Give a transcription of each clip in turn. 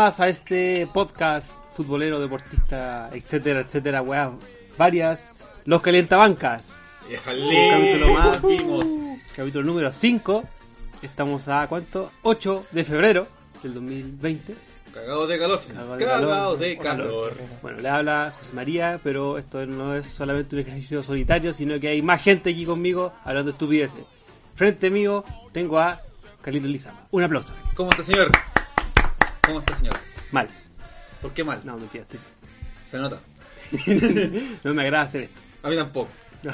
Más a este podcast futbolero, deportista, etcétera, etcétera, weá, varias, los calientabancas. Un capítulo más, capítulo número 5. Estamos a cuánto? 8 de febrero del 2020. Cagado de calor. señor. Cagado de Cagado de calor. calor. Bueno, le habla José María, pero esto no es solamente un ejercicio solitario, sino que hay más gente aquí conmigo hablando estupideces. Frente mío tengo a Carlito Lizama. Un aplauso. ¿Cómo está, señor? ¿Cómo está, señor? Mal. ¿Por qué mal? No, mentira, estoy... Se nota. no me agrada hacer esto. A mí tampoco.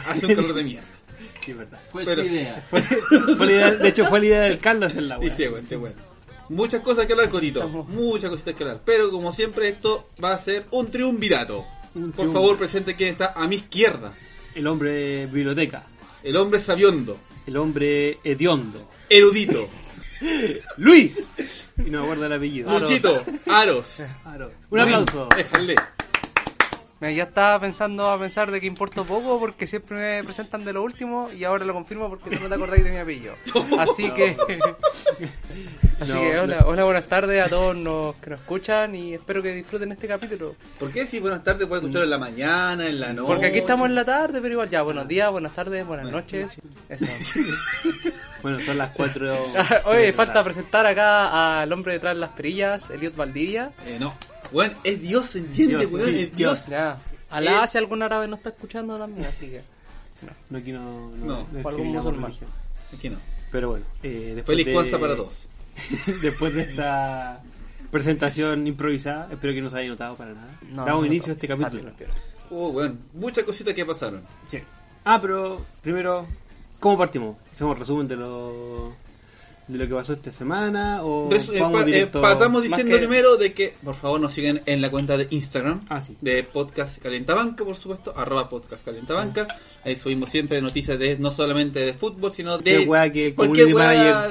Hace un calor de mierda. Sí, es verdad. Fue Pero- tu idea. Fue la idea- de hecho, fue la idea del Carlos hacer la Y weá. sí, bueno, sí, bueno. Muchas cosas que hablar, Corito. Estamos- Muchas cositas que hablar. Pero como siempre, esto va a ser un triunvirato. Un Por favor, presente quién está a mi izquierda. El hombre biblioteca. El hombre sabiondo. El hombre hediondo. Erudito. Luis. Y no me acuerdo el apellido. Muchito. Aros. Aro. Un aplauso. Déjale. Mira, ya estaba pensando a pensar de que importo poco porque siempre me presentan de lo último y ahora lo confirmo porque no te acordáis de mi apellido. Así que Así No, que no. hola, hola, buenas tardes a todos los que nos escuchan y espero que disfruten este capítulo. ¿Por qué si buenas tardes puedes escucharlo en la mañana, en la noche? Porque aquí estamos en la tarde, pero igual ya, buenos días, buenas tardes, buenas noches. Eso. Bueno, son las 4. Oye, falta presentar acá al hombre detrás de las perillas, Eliot Valdivia. Eh, no. Bueno, es Dios, ¿entiende, Dios, weón? sí, es Dios. Ya. Alá, si algún árabe no está escuchando también, así que. No, aquí no. No, no algún musulmán. Aquí no. Pero bueno, eh, después Feliz de- Kwanzaa para todos. después de esta presentación improvisada, espero que no se haya notado para nada. No, Damos no inicio a este capítulo. Está bien, Oh, bueno, muchas cositas que pasaron. Sí. Ah, pero primero, ¿cómo partimos? ¿Hacemos resumen de lo, de lo que pasó esta semana? ¿O Resu- eh, eh, partamos diciendo que- primero de que, por favor, nos sigan en la cuenta de Instagram Ah, sí. de Podcast Calentabanca, por supuesto, arroba Podcast Calentabanca. Ahí subimos siempre noticias de no solamente de fútbol, sino de Qué weá que el cualquier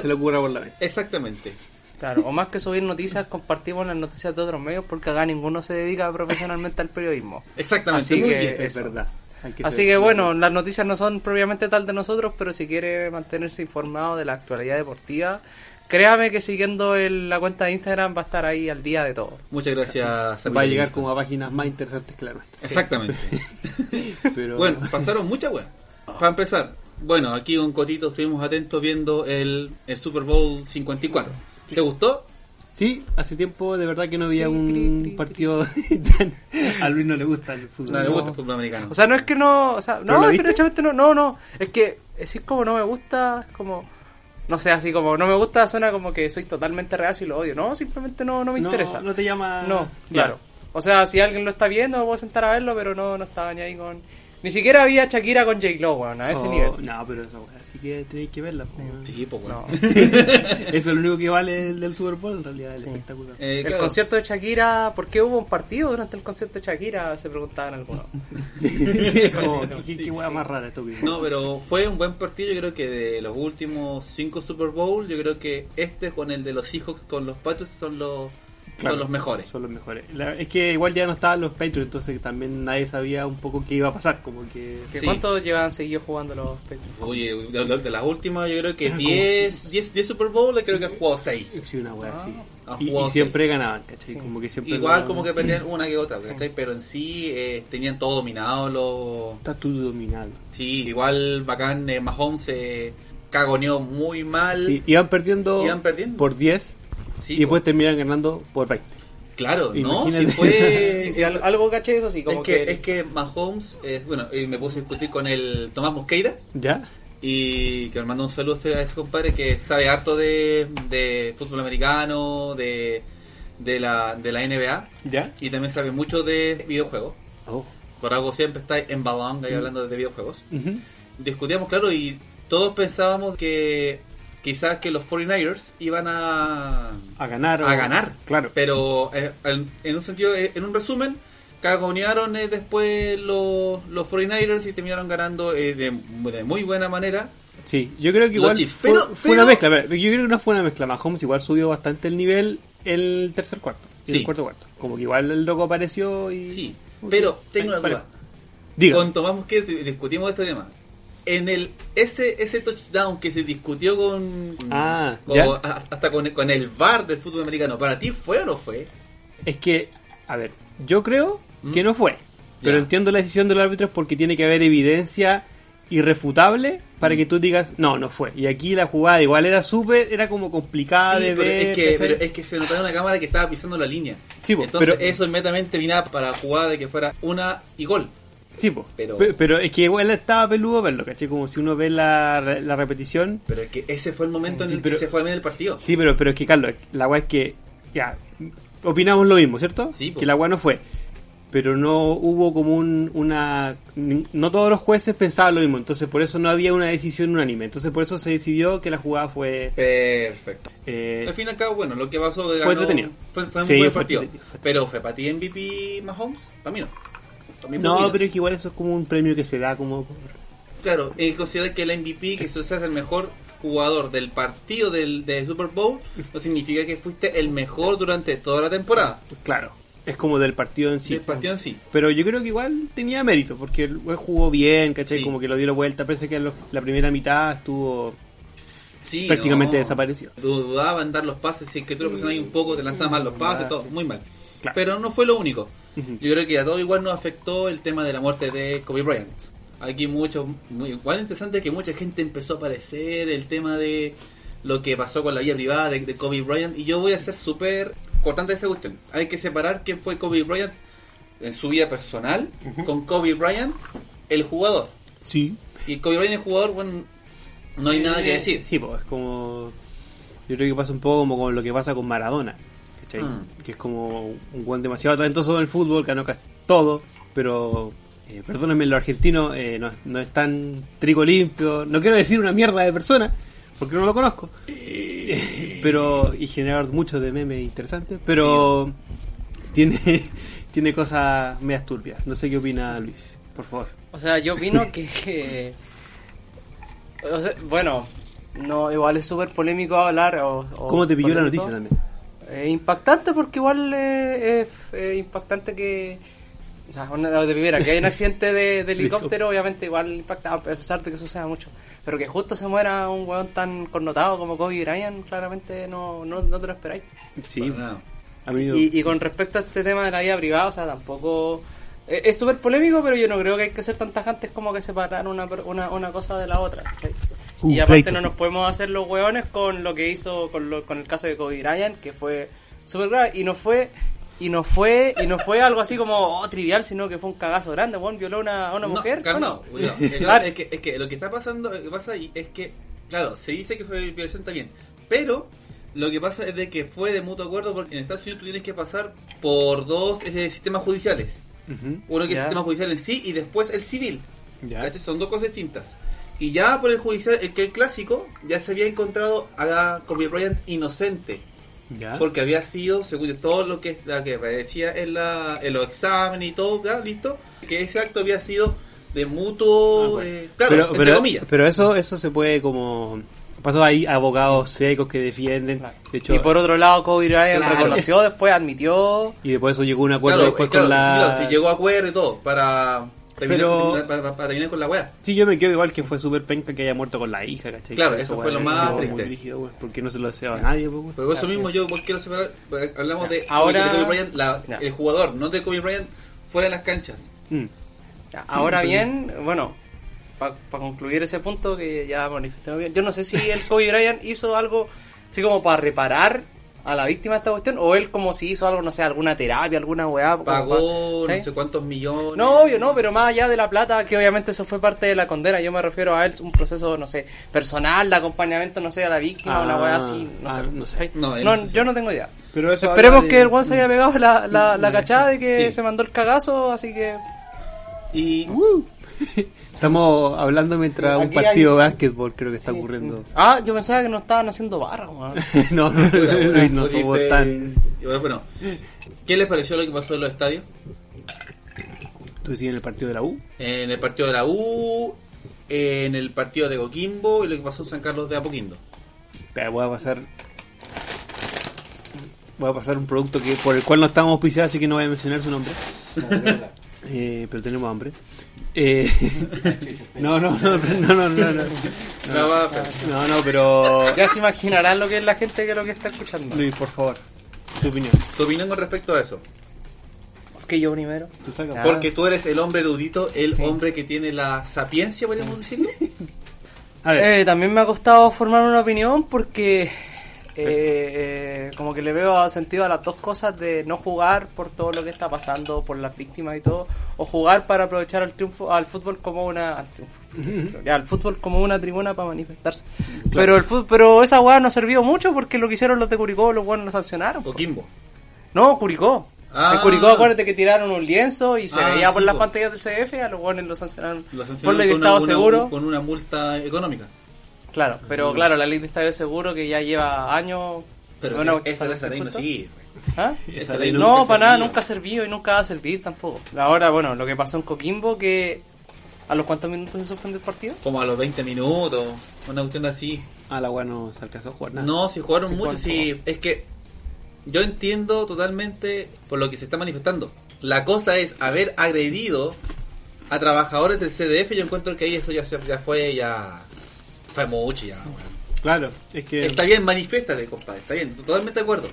se le ocurra por la vez. Exactamente. Claro, o más que subir noticias, compartimos las noticias de otros medios porque acá ninguno se dedica profesionalmente al periodismo. Exactamente, Así muy que- bien. Es eso. verdad. Que Así que bueno, las noticias no son propiamente tal de nosotros, pero si quiere mantenerse informado de la actualidad deportiva, créame que siguiendo el- la cuenta de Instagram va a estar ahí al día de todo. Muchas gracias. Va a llegar como a páginas más interesantes que la nuestra. Exactamente. Pero Bueno, pasaron muchas weas. Para empezar, bueno, aquí con Cotito estuvimos atentos viendo el, el Super Bowl 54. ¿Te gustó? Sí, hace tiempo de verdad que no había un cri, cri, partido tan... A Luis no le gusta el fútbol. No, le gusta el fútbol americano. O sea, no es que no, o sea, ¿Pero no, derechamente no, no, no, es que decir como no me gusta, es como, no sé, así como no me gusta suena como que soy totalmente real y lo odio, no, simplemente no, no me No, interesa. No te llama... No, Ya. claro. O sea, si alguien lo está viendo, me puedo sentar a verlo, pero no, no estaba ni ahí con... Ni siquiera había Shakira con J. Lo, weón, a ese Oh, nivel. No, pero eso, weón, así que tenéis que verla. weón. Sí, pues. No. Eso es lo único que vale el del Super Bowl, en realidad, el Sí. espectáculo. Eh, El claro. concierto de Shakira, ¿por qué hubo un partido durante el concierto de Shakira? Se preguntaban algunos. Sí, como, ¿qué, qué weá más rara esto que No, pero fue un buen partido. Yo creo que de los últimos cinco Super Bowl, yo creo que este con el de los Seahawks con los Patriots son los Claro. son los mejores. Son los mejores. La- es que igual ya no estaban los Patriots, entonces también nadie sabía un poco qué iba a pasar. Como que. ¿Que Sí. ¿Cuánto llevan seguido jugando los Patriots? Oye, de, de- de las últimas yo creo que Eran como 10, seis. 10, 10 Super Bowl creo que han jugado 6. Sí, una wea Ah. Ha Y, y siempre ganaban, ¿cachai? Sí. Como que siempre. Igual lo- como que perdían una que otra, Sí. ¿cachai? pero en sí eh, tenían todo dominado. Los... Está todo dominado. Sí, igual bacán, eh, Mahomes se cagoneó muy mal. Sí, iban perdiendo, Iban perdiendo. por 10 Sí, y después pues, terminan ganando por 20. claro, ¿no? Si fue... Sí, sí, al- algo caché eso sí, como es, que, que... es que Mahomes, eh, bueno, y me puse a discutir con el Tomás Mosqueira ¿Ya? y que me mandó un saludo a ese- a ese compadre que sabe harto de, de fútbol americano, de, de, la, de la NBA ¿Ya? y también sabe mucho de videojuegos. Oh. Por algo siempre está en balón ahí hablando de videojuegos. Ujú. Discutíamos, claro, y todos pensábamos que quizás que los 49ers iban a, A ganar. o- a ganar. Claro. Pero eh, en, en un sentido, eh, en un resumen, cagonearon eh, después los, los 49ers y terminaron ganando eh, de, de muy buena manera. Sí, yo creo que igual fue, Pero- fue una mezcla. pero Yo creo que no fue una mezcla. Mahomes igual subió bastante el nivel el tercer cuarto. Y Sí. el cuarto cuarto. Como que igual el loco apareció y... Sí, pero tengo una duda. Diga. Con Tomás Mosquera discutimos este tema. En el ese ese touchdown que se discutió con, Ah, con- hasta con, con el VAR del fútbol americano, ¿para ti fue o no fue? Es que, a ver, yo creo ¿Mm? que no fue. Pero Ya. entiendo la decisión del árbitro porque tiene que haber evidencia irrefutable para Mm. que tú digas, no, no fue. Y aquí la jugada igual era súper, era como complicada Sí, de pero ver. es que, ¿cachai? pero es que se notaba en una cámara que estaba pisando la línea. Sí, Entonces pero- eso inmediatamente vino para jugada de que fuera una y gol. Sí, po. pero- Pe- pero... es que igual estaba peludo verlo, ¿cachai? Como si uno ve la, la repetición. Pero es que ese fue el momento Sí, en el pero- que se fue a el partido. Sí, pero, pero es que, Carlos, la weá es que, ya, opinamos lo mismo, ¿cierto? Sí, po. que la weá no fue. Pero no hubo como un, una... No todos los jueces pensaban lo mismo, entonces por eso no había una decisión unánime. Entonces por eso se decidió que la jugada fue... Perfecto. eh, Al fin y al cabo, bueno, lo que pasó Fue entretenido. Fue, fue un Sí, buen partido. Pero fue para ti MVP Mahomes, para mí no. No, pero es que igual eso es como un premio que se da como... por- Claro, y considerar que el MVP, que eso seas el mejor jugador del partido del, del Super Bowl, no significa que fuiste el mejor durante toda la temporada. Claro, es como del partido en sí. el partido en sí. Pero yo creo que igual tenía mérito, porque el güey jugó bien, ¿cachai? Sí. Como que lo dio la vuelta, parece que la primera mitad estuvo... Sí, Prácticamente no. desapareció. Dudaba en dar los pases, si es que tú lo un poco, te lanzabas mal los pases, Ah, todo, muy mal. Claro. Pero no fue lo único. Yo creo que a todo igual nos afectó el tema de la muerte de Kobe Bryant. Aquí mucho, muy, igual interesante que mucha gente empezó a aparecer el tema de lo que pasó con la vida privada de, de Kobe Bryant y yo voy a ser súper cortante de esa cuestión. Hay que separar quién fue Kobe Bryant en su vida personal con Kobe Bryant, el jugador. Sí. Y Kobe Bryant, el jugador, bueno, no hay nada que decir. Sí, pues es como. Yo creo que pasa un poco como con lo que pasa con Maradona. ¿Cachai? Mm. Que es como un buen demasiado talentoso en el fútbol, ganó casi todo, pero. Eh, perdónenme, los argentinos eh, no, no es tan trigo limpio. No quiero decir una mierda de persona, porque no lo conozco. pero. Y generar muchos de memes interesantes, pero. Tiene, tiene cosas medias turbias. No sé qué opina Luis, por favor. O sea, yo opino que... que- o sea, bueno, no igual es súper polémico hablar o... o ¿Cómo te pilló la noticia también? Eh, impactante porque igual eh, es eh, impactante que... O sea, una de primera, que hay un accidente de, de helicóptero, obviamente igual impacta, a pesar de que suceda mucho. Pero que justo se muera un weón tan connotado como Kobe Bryant, claramente no, no, no te lo esperáis. Sí, Y, y con respecto a este tema de la vida privada, o sea, tampoco... eh, Es súper polémico, pero yo no creo que hay que ser tan tajantes como que separar una, per- una, una cosa de la otra. ¿cachai? Uh, y aparte pleito. no nos podemos hacer los hueones con lo que hizo con, lo- con el caso de Kobe Bryant, que fue súper grave. Y no fue y no fue y no fue algo así como oh, trivial, sino que fue un cagazo grande. Bueno, violó a una, a una No, mujer. calmado, Claro. es, que, es que lo que está pasando, lo que pasa ahí es que, claro, se dice que fue violación también, pero lo que pasa es de que fue de mutuo acuerdo porque en Estados Unidos tú tienes que pasar por dos eh, sistemas judiciales. Ujú. Uno que es el sistema judicial en sí y después el civil. Ya. ¿Cachai? Son dos cosas distintas. Y ya por el judicial, el que el clásico, ya se había encontrado a Kobe Bryant inocente. Ya. Porque había sido, según todo lo que, la que decía en, la, en los exámenes y todo, ya, listo, que ese acto había sido de mutuo, Ah, bueno. eh, claro, pero, entre pero, comillas. pero eso eso se puede como Pasó ahí abogados secos que defienden. Claro. De hecho, y por otro lado, Kobe Bryant Claro. reconoció después, admitió. y después eso llegó a un acuerdo Claro, después claro, con la... sí, claro, sí, llegó a acuerdo y todo para Pero- para, para- para terminar con la wea. Sí, yo me quedo igual que fue súper penca que haya muerto con la hija, ¿cachai? Claro, eso fue lo más triste. porque no se lo deseaba a nadie, pues. Pero eso mismo yo quiero separar, porque hablamos de, Ahora- de Kobe Bryant, la- Ya. el jugador, no de Kobe Bryant fuera de las canchas. Mm. Ya, Ahora bien, bueno, para concluir ese punto que ya manifestamos bien, yo no sé si el Kobe Bryant hizo algo así como para reparar a la víctima de esta cuestión, o él como si hizo algo, no sé, alguna terapia, alguna weá. Pagó pa- ¿sí? no sé cuántos millones. No, obvio, no, pero más allá de la plata, que obviamente eso fue parte de la condena, yo me refiero a él, un proceso, no sé, personal, de acompañamiento, no sé, a la víctima, Ah, una weá así, no ah, sé. no sé. ¿sí? No, él No, no sé. yo no tengo idea. Pero eso Esperemos habla que de- el Juan se haya pegado la, la, la cachada de que Sí. se mandó el cagazo, así que... Y Estamos hablando mientras Sí, un partido de básquetbol creo que está ocurriendo. Ah, yo pensaba que no estaban haciendo barra, no, no, no, weón, no somos tan... Bueno, ¿qué les pareció lo que pasó en los estadios? ¿Tú decías en el partido de la U? En el partido de la U, en el partido de Coquimbo y lo que pasó en San Carlos de Apoquindo. Voy a pasar... Voy a pasar un producto que por el cual no estamos auspiciados, así que no voy a mencionar su nombre. Eh, pero tenemos hambre. Eh, no, no, no, no, no, no, no. No, no, pero. Ya se imaginarán lo que es la gente que lo que está escuchando. Luis, por favor, tu opinión. Tu opinión con respecto a eso. Que yo primero. Tú sacas. Ah. Porque tú eres el hombre erudito, el sí. hombre que tiene la sapiencia, podríamos sí. decirlo. A ver. Eh, también me ha costado formar una opinión porque eh, eh, como que le veo sentido a las dos cosas de no jugar por todo lo que está pasando, por las víctimas y todo, o jugar para aprovechar el triunfo, al fútbol como una, al triunfo, al fútbol como una tribuna para manifestarse. Pero el fut- pero esa weá no sirvió mucho porque lo que hicieron los de Curicó, los buenos lo sancionaron. Coquimbo. No, Curicó. Ah. En Curicó, acuérdate que tiraron un lienzo y se Ah, veía por las pantallas del CF, a los buenos lo sancionaron. Lo por con Estado una- Seguro. con una multa económica. Claro, pero claro, la ley de Estado de Seguro que ya lleva años. Pero Bueno, esa, ¿para esa ley no sigue. ¿Ah? Esa ley No, nunca para nada, nunca ha servido y nunca va a servir tampoco. Ahora, bueno, lo que pasó en Coquimbo, que a los cuántos minutos se suspendió el partido. Como a los 20 minutos, una cuestión así. a la weá no se alcanzó a jugar nada. No, si jugaron Sí, mucho, jugaron sí. Es que yo entiendo totalmente por lo que se está manifestando. La cosa es haber agredido a trabajadores del CDF. Yo encuentro que ahí eso ya, se- ya fue, ya fue mucho, ya. weón. Claro, es que... Está bien, manifiéstate, compadre. Está bien, totalmente de acuerdo.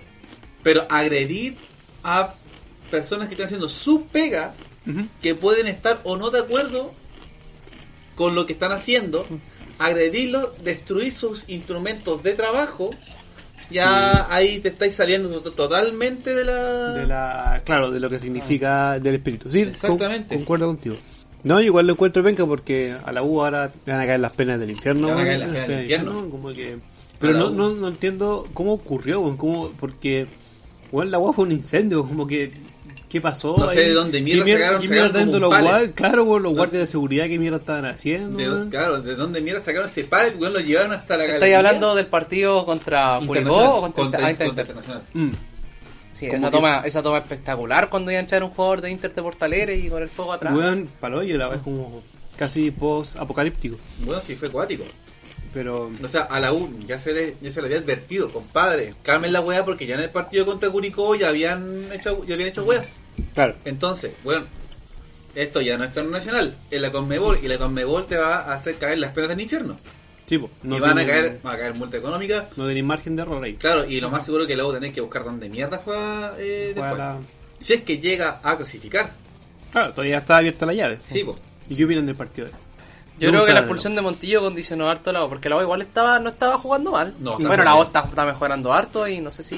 Pero agredir a personas que están haciendo su pega, que pueden estar o no de acuerdo con lo que están haciendo, agredirlos, destruir sus instrumentos de trabajo, ya ahí te estáis saliendo to- totalmente de la... de la claro de lo que significa del espíritu sí Exactamente. con- concuerdo contigo no igual lo encuentro penca porque a la U ahora le van a caer las penas del infierno van a caer las penas del infierno. como que pero no, no, no entiendo cómo ocurrió cómo porque bueno, la U fue un incendio como que qué pasó No sé de dónde mierda ¿Qué sacaron- qué mierda los un guar- pallet. claro los guardias de seguridad qué mierda estaban haciendo de- claro, ¿de dónde mierda sacaron ese pallet? Weón, lo llevaron hasta la ¿Estáis galería? hablando del partido contra Curicó Internacional, o contra, contra- ah, Inter- contra Inter? Internacional. Mm. Sí, esa que- toma, esa toma espectacular cuando iba a echar un jugador de Inter de Portalere y con el fuego atrás. weón paloyo la es como casi post apocalíptico Bueno, sí, fue acuático. pero O sea, a la U ya se le, ya se le había advertido, compadre. Calmen la weá porque ya en el partido contra Curicó ya habían hecho, ya habían hecho weá. claro Entonces, bueno, esto ya no es torneo nacional, es la Conmebol y la Conmebol te va a hacer caer las penas del infierno. Sí po, y van a caer, va a caer multa económica. no tenéis margen de error ahí Claro, y lo más seguro que luego tenéis que buscar dónde mierda fue eh, después. la- Si es que llega a clasificar. Claro, todavía está abierta la llave. Sí, pues. ¿Y qué opinan del partido? Yo creo que la expulsión de Montillo condicionó harto la O, porque la O igual estaba, no estaba jugando mal. No, está bueno, la. O está, está mejorando harto y no sé si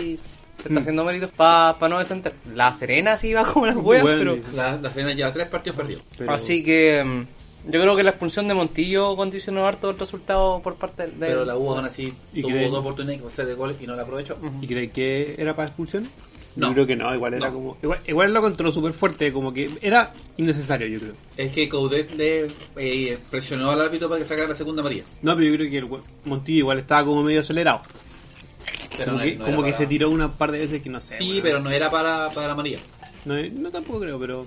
se está Mm. haciendo méritos para no descender. La Serena sí va como las huevas, Bueno, pero... La, la Serena lleva tres partidos perdidos. Pero- Así que mm, yo creo que la expulsión de Montillo condicionó harto el resultado por parte del... Pero la U aún así ¿Y tuvo creen? dos oportunidades de hacer de gol y no la aprovechó. ¿Y crees que era para expulsión? No. Yo creo que no, igual era No. como. Igual, igual lo controló súper fuerte, como que era innecesario, yo creo. Es que Coudet le eh, presionó al árbitro para que sacara la segunda María. No, pero yo creo que el Montillo igual estaba como medio acelerado. Pero como no- que, no como que para- se tiró una par de veces que no sé. Sí, weón. pero no era para, para la María. No, no tampoco creo, pero.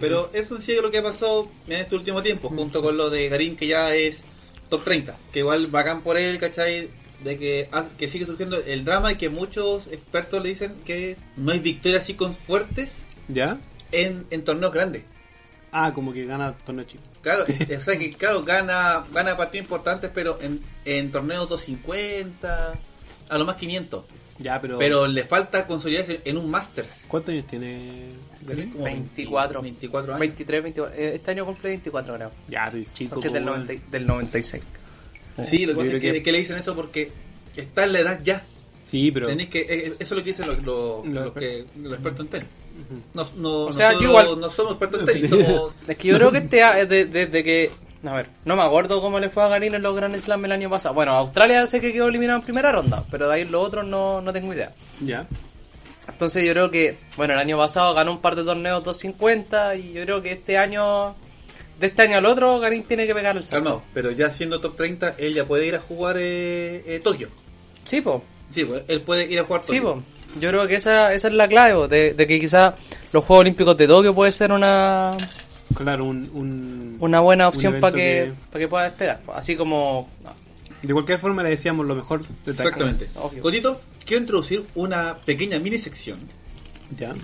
Pero eso en sí es lo que ha pasado en este último tiempo, junto con lo de Garín, que ya es top 30. Que igual bacán por él, ¿cachai? De que, que sigue surgiendo el drama y que muchos expertos le dicen que no hay victorias así con fuertes ¿Ya? en, en torneos grandes. Ah, como que gana torneo chico. Claro, o sea que claro, gana, gana partidos importantes, pero en, en torneos 250, a lo más 500. Ya, pero. Pero le falta consolidarse en un Masters. ¿Cuántos años tiene Garín? Como 24. 24 años. 23, 24. eh, Este año cumple 24 creo. Ya, soy chico. Porque es del, como- 90 y- del 96. Sí, lo que pasa es que, que- que le dicen eso porque está en la edad ya. Sí, pero. Tenéis que, eh, eso es lo que dicen los, los, Los los que, los expertos en tenis. No, no, O sea, nosotros yo igual- no somos expertos en tenis, somos... Es que yo creo que este a- es de- desde que. A ver, no me acuerdo cómo le fue a Garín en los Grand Slam el año pasado. Bueno, Australia sé que quedó eliminado en primera ronda, pero de ahí los otros no, no tengo idea. Ya. Entonces yo creo que, bueno, el año pasado ganó un par de torneos 250 y yo creo que este año, de este año al otro, Garín tiene que pegar el salto. Pero ya siendo top 30, él ya puede ir a jugar eh, eh, Tokio. Sí, po. Sí, pues, él puede ir a jugar Sí, Tokio. po. Yo creo que esa, esa es la clave, po, de, de que quizá los Juegos Olímpicos de Tokio puede ser una, Claro, un. un una buena opción para que, para que pueda despegar. po. Así como... De cualquier forma le decíamos lo mejor de. Exactamente. Obvio. Cotito, quiero introducir una pequeña mini sección Ya.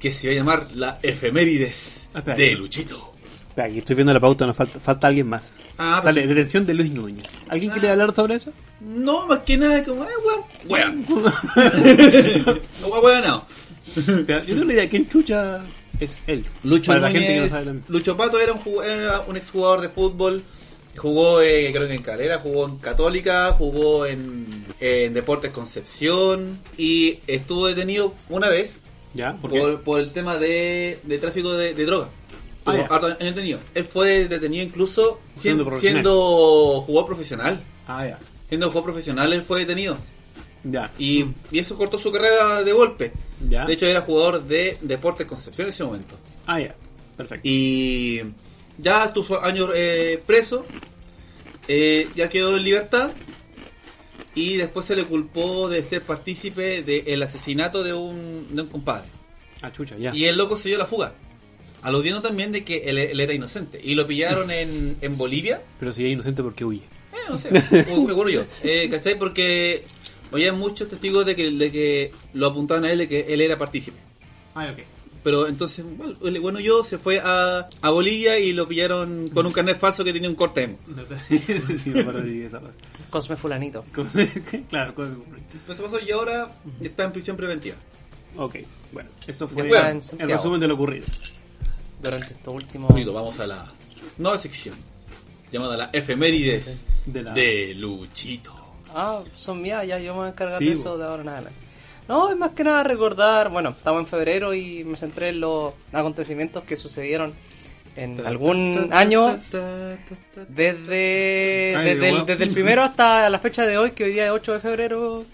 que se va a llamar la efemérides Ah, espera. de Luchito. Espera, aquí estoy viendo la pauta, nos falta, falta alguien más. Ah, Dale, detención de Luis Núñez. ¿Alguien quiere hablar sobre eso? No, más que nada, como, eh, weón. Weón. No, weón, no. Yo tengo la idea, ¿quién chucha es él? Lucho Para la Núñez, gente que no. Lucho Pato era un, era un exjugador de fútbol. Jugó, eh, creo que en Calera, jugó en Católica, jugó en, en Deportes Concepción y estuvo detenido una vez ¿Ya? ¿Por por, qué? por el tema de, de tráfico de, de droga. Ah, detenido. Él fue detenido incluso Siendo siendo, jugador profesional. Ah, ya. Siendo jugador profesional, él fue detenido. Ya. Y, y eso cortó su carrera de golpe. Ya. De hecho, era jugador de Deportes Concepción en ese momento. Ah, ya. Perfecto. Y ya estuvo años eh, preso, eh, ya quedó en libertad y después se le culpó de ser partícipe del asesinato de un, de un compadre. Ah, chucha, ya. Y el loco se dio la fuga, aludiendo también de que él, él era inocente. Y lo pillaron en, en Bolivia, Pero si es inocente, ¿por qué huye? eh, no sé, me acuerdo yo, eh, ¿cachai? Porque había muchos testigos de que, de que lo apuntaban a él de que él era partícipe. Ah, ok. Pero entonces, bueno, el bueno yo se fue a, a Bolivia y lo pillaron con un carnet falso que tenía un corte emo. sí, me acuerdo de esa parte. Cosme Fulanito. claro, Eso pasó y ahora está en prisión preventiva. Ok, bueno, eso fue el resumen de lo ocurrido. Durante estos últimos... Bonito, vamos a la nueva sección llamada la efemérides De la- de Luchito. Ah, son mías, ya yo me voy a encargar Sí, de eso de ahora en adelante. No, es más que nada recordar, bueno, estamos en febrero y me centré en los acontecimientos que sucedieron en algún año desde, Ay, desde, el, guau. desde el primero hasta la fecha de hoy, que hoy día es 8 de febrero,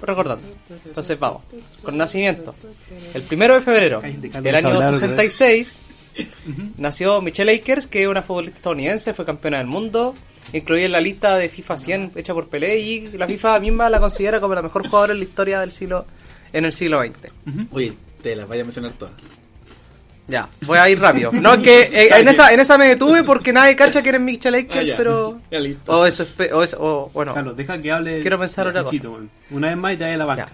recordando. Entonces vamos, con nacimiento. El primero de febrero, Cállate, Carlos, el año deja hablar, 66, nació Michelle Akers, que es una futbolista estadounidense, fue campeona del mundo, incluida en la lista de FIFA 100 hecha por Pelé y la FIFA misma la considera como la mejor jugadora en la historia del siglo en el siglo XX. Oye, te las vaya a mencionar todas. Ya, voy a ir rápido. No, es que eh, en esa en esa me detuve porque nadie cacha que eres Michelle Akers, Ah, ya. pero Ya, listo. o eso es pe- o eso o, bueno, Carlos, deja que hable. Quiero pensar otra man. Una vez más y te da la banca. Ya,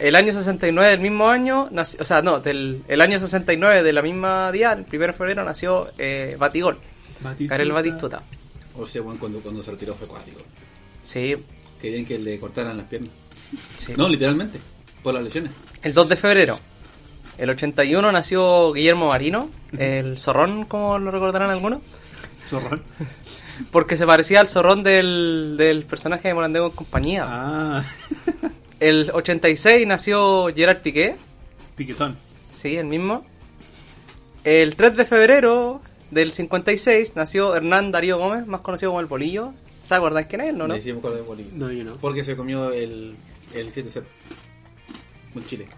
el año 69 del mismo año, nació- o sea, no, del el año 69 de la misma día, el 1 de febrero, nació eh, Batigol, Batistuta. Karel Batistuta. O sea, bueno, cuando, cuando se retiró fue cuático. Sí, Querían que le cortaran las piernas. sí. No, literalmente, por las lesiones. El 2 de febrero, el 81, nació Guillermo Marino, el zorrón, como lo recordarán algunos, Zorrón. porque se parecía al zorrón del, del personaje de Morandego en compañía. Ah, El 86 nació Gerard Piqué, piquetón. sí, el mismo. El 3 de febrero del 56 nació Hernán Darío Gómez, más conocido como el Bolillo. ¿Se acuerdan quién es él, no? no? Bolivia. No, yo no. Porque se comió el, el 7-0. En Chile.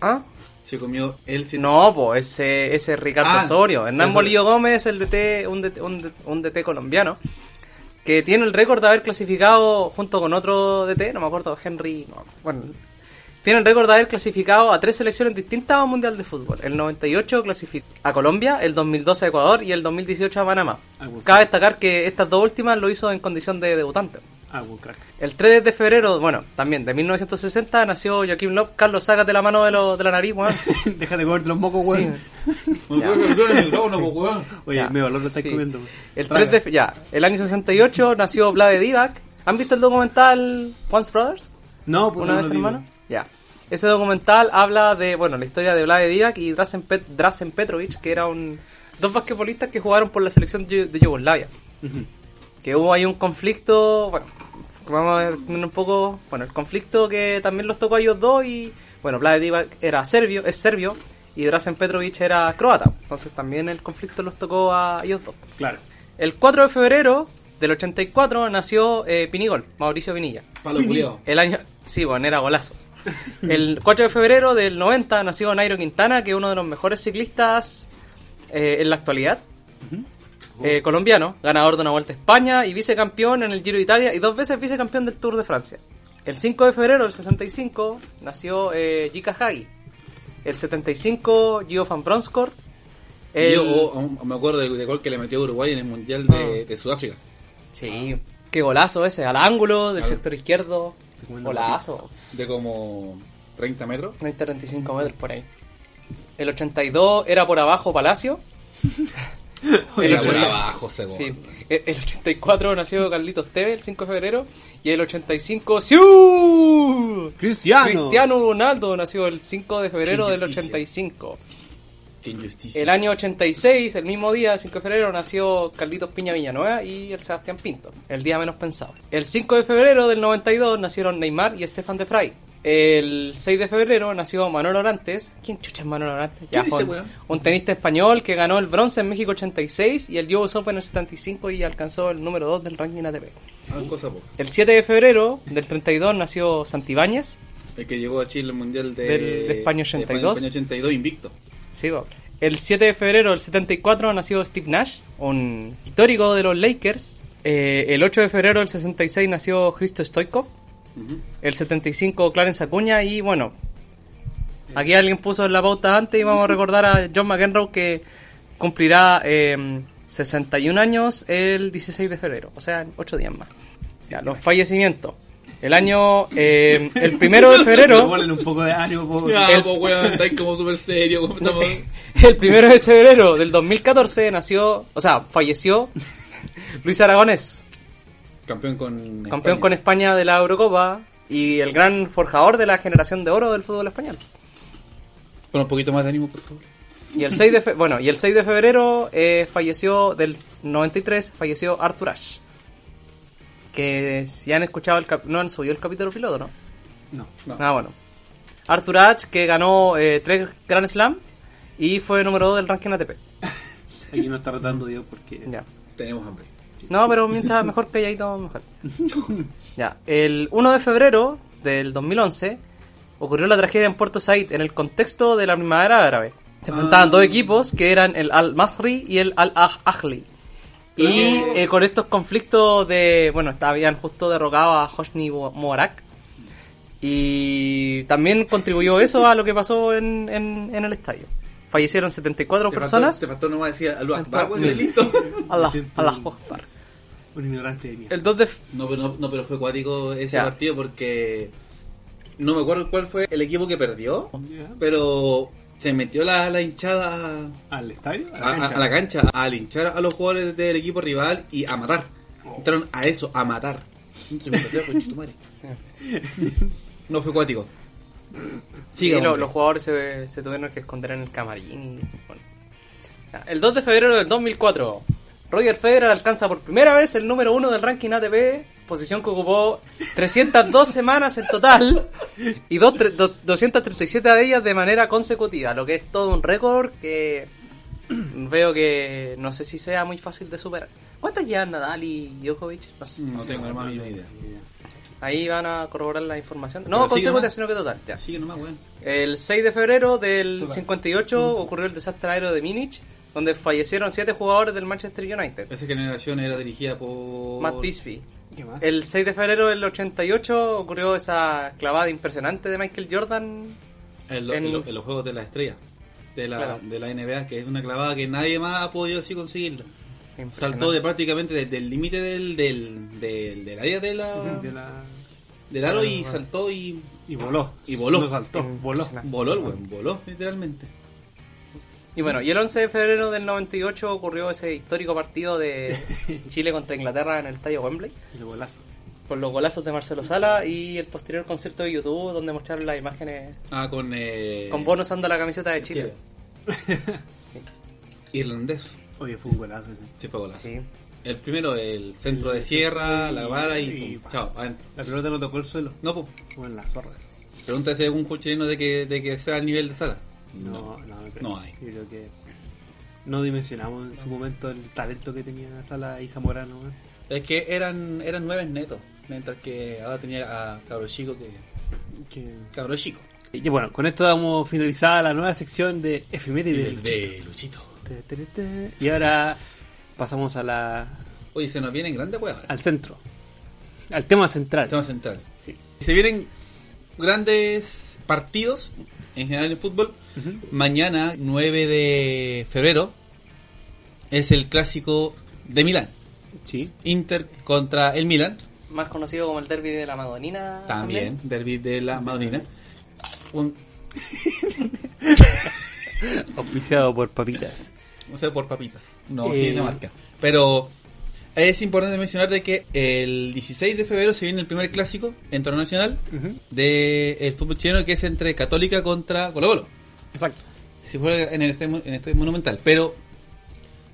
¿Ah? Se comió el 7 No, pues ese, ese es Ricardo Ah, Osorio. Hernán. Bolillo Gómez es el DT, un, DT, un, DT, un DT colombiano que tiene el récord de haber clasificado junto con otro DT, no me acuerdo, Henry, no, bueno, tiene el récord de haber clasificado a tres selecciones distintas a un Mundial de Fútbol. El 98 clasificó a Colombia, el 2012 a Ecuador y el 2018 a Panamá. Cabe destacar que estas dos últimas lo hizo en condición de debutante. Ah, buen crack. El 3 de febrero, bueno, también de 1960 nació Joaquim Love. Carlos, sácate la mano de, lo- de la nariz, weón. Déjate comerte los mocos, weón. Ya. Oye, me valor lo estás Sí. comiendo. weón. El Traga. 3 de fe- ya, el año 68 nació Vlade Divac. ¿Han visto el documental Once Brothers? No, pues ¿Una no vez hermano? Ya. Ese documental habla de, bueno, la historia de Vlade Divac y Drazen, Pet- Drazen Petrovic, que era un dos basquetbolistas que jugaron por la selección de de Yugoslavia. Que hubo ahí un conflicto, bueno, vamos a ver un poco, bueno, el conflicto que también los tocó a ellos dos y, bueno, Divac era serbio, es serbio y Drazen Petrovic era croata. Entonces también el conflicto los tocó a ellos dos. Claro. El 4 de febrero del 84 nació eh, Pinigol, Mauricio Pinilla. Palo culiao. El año. Sí, bueno, era golazo. El 4 de febrero del 90 nació Nairo Quintana, que es uno de los mejores ciclistas eh, en la actualidad. Eh, colombiano, ganador de una vuelta a España y vicecampeón en el Giro de Italia y dos veces vicecampeón del Tour de Francia. El 5 de febrero del 65 nació eh, Jika Hagi. El 75 Gio van Bronscourt. El- Yo oh, aún me acuerdo del, del gol que le metió Uruguay en el Mundial de, de Sudáfrica. Sí, qué golazo ese, al ángulo del sector izquierdo. Golazo. De como 30 metros. 30, 35 metros por ahí. El 82 era por abajo Palacio. Por abajo, seguro. Sí. El el 84 nació Carlitos Teve, el 5 de febrero. Y el 85, ¡Siu! Cristiano. Cristiano Ronaldo nació el 5 de febrero del injusticia. 85. Qué injusticia. El año 86, el mismo día, el 5 de febrero, nació Carlitos Piña Villanueva y el Sebastián Pinto, el día menos pensado. El 5 de febrero del 92 nacieron Neymar y Estefan de Frey. El 6 de febrero nació Manuel Orantes. ¿Quién chucha es Manuel Orantes? ¿Qué dice, un- un tenista español que ganó el bronce en México 86 y el US Open en el 75 y alcanzó el número 2 del ranking ATP. Ah, cosa. El 7 de febrero del 32 nació Santibáñez. El que llegó a Chile al Mundial de, Del- de España 82. España 82 invicto. Sí, va. El 7 de febrero del 74 nació Steve Nash, un histórico de los Lakers. Eh, el 8 de febrero del 66 nació Cristo Stoikov. Ujú. El 75 Clarence Acuña. Y bueno, aquí alguien puso en la pauta antes y vamos a recordar a John McEnroe que cumplirá eh, 61 años el 16 de febrero. O sea, en 8 días más. Ya, los fallecimientos. El año, eh, el primero de febrero. Ponle un poco de ánimo, po. Ya, El- pues, El primero de febrero del 2014 nació, o sea, falleció Luis Aragonés, Campeón con. campeón España. con España de la Eurocopa y el gran forjador de la generación de oro del fútbol español. Pon un poquito más de ánimo, por favor. Y el 6 de fe- bueno, y el 6 de febrero eh, falleció del 93 falleció Arthur Ashe. Que si han escuchado el cap- no han subido el capítulo piloto, ¿no? No. No. Ah, bueno. Arthur Ashe que ganó eh, tres Grand Slam y fue número 2 del ranking ATP. Aquí no está rotando Dios porque. Ya. Tenemos hambre. No, pero mientras mejor calladito, mejor. Ya, el 1 de febrero del 2011 ocurrió la tragedia en Puerto Said en el contexto de la primavera árabe. Se enfrentaban dos equipos que eran el Al-Masri y el Al-Ahli. Y eh, con estos conflictos de, bueno, habían justo derrocado a Hosni Mubarak. Y también contribuyó eso a lo que pasó en, en, en el estadio. Fallecieron 74 Te faltó- personas. Te faltó nomás decir Allahu Akbar, Faltó- weón, listo. Allah, Allah Akbar. Un ignorante de mierda. El 2 de f- No, pero, no, no, pero fue cuático ese Ya. partido porque no me acuerdo cuál fue el equipo que perdió, Ya. pero se metió la, la hinchada ¿Al estadio? a, a- a la cancha a linchar a los jugadores del equipo rival y a matar. Entraron a eso, a matar. No fue cuático. Sí, lo- los jugadores se, se tuvieron que esconder en el camarín. bueno. El 2 de febrero del 2004, Roger Federer alcanza por primera vez el número uno del ranking ATP, posición que ocupó 302 semanas en total y dos tre- do- 237 de ellas de manera consecutiva, lo que es todo un récord que veo que no sé si sea muy fácil de superar. ¿Cuántas llevan Nadal y Djokovic? No sé. No tengo la más mínima idea. Ahí van a corroborar la información. No consecutiva, sino que total. ya. Sigue nomás, weón. El 6 de febrero del 58 ocurrió el desastre aéreo de Múnich, donde fallecieron siete jugadores del Manchester United. Esa generación era dirigida por... Matt Bisbee, ¿Qué más? El 6 de febrero del 88 ocurrió esa clavada impresionante de Michael Jordan. En, lo- En- en lo- en los Juegos de la Estrella de la, Claro. de la NBA, que es una clavada que nadie más ha podido así conseguirla. Saltó de prácticamente desde el límite del, del, del, del área de la, De la- del aro y saltó y Y voló. Y voló. Saltó, voló. Voló el weón, voló literalmente. Y bueno, y el 11 de febrero del 98 ocurrió ese histórico partido de Chile contra Inglaterra en el estadio Wembley, El golazo. con los golazos de Marcelo Sala y el posterior concierto de YouTube donde mostraron las imágenes Ah, con eh, con Bono usando la camiseta de Chile. irlandés. Oye, fue un golazo ese. Sí, fue golazo. Sí. El primero, el centro de sierra, la vara y, Y- pum, chao, adentro. La pelota no tocó el suelo. No, pues, Fue en la zorra. pregúntase a algún coach chileno de que, de que sea el nivel de sala. No, no, no, creo. No hay. Yo creo que no dimensionamos en su momento el talento que tenía Sala y Zamorano. Es que eran, eran nueve netos, mientras que ahora tenía a Cabro Chico que... Que- Cabro Chico. Y bueno, con esto damos finalizada la nueva sección de efemérides. de Luchito. Te, te. Y ahora pasamos a la, Oye, se nos vienen grandes weas. al centro, al tema central. Tema central. Sí. Se vienen grandes partidos en general en fútbol. Mañana, 9 de febrero, es el clásico de Milán. Sí. Inter contra el Milan. Más conocido como el derby de la Madonina. También, derby de la Madonina. Un, Auspiciado por papitas. no sé, por papitas. No, Eh. sí, marca. Pero es importante mencionar de que el 16 de febrero se viene el primer clásico en torneo nacional del fútbol chileno que es entre Católica contra Colo Colo. Exacto. Si fuera en el estadio, en el estadio monumental. Pero,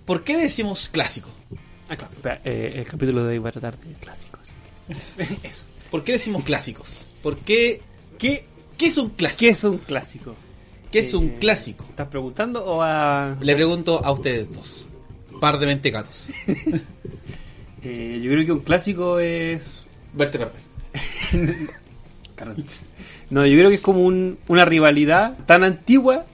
¿por qué le decimos clásico? Ah, claro. Eh, el capítulo de hoy va a tratar de clásicos. Eso. ¿Por qué decimos clásicos? ¿Por qué? ¿Qué, ¿Qué es un clásico? qué es un clásico? ¿Qué es un Eh, clásico? ¿Estás preguntando o a.? Le pregunto a ustedes dos. Par de mentecatos. Eh, yo creo que un clásico es. Verte perder. No, yo creo que es como un- una rivalidad tan antigua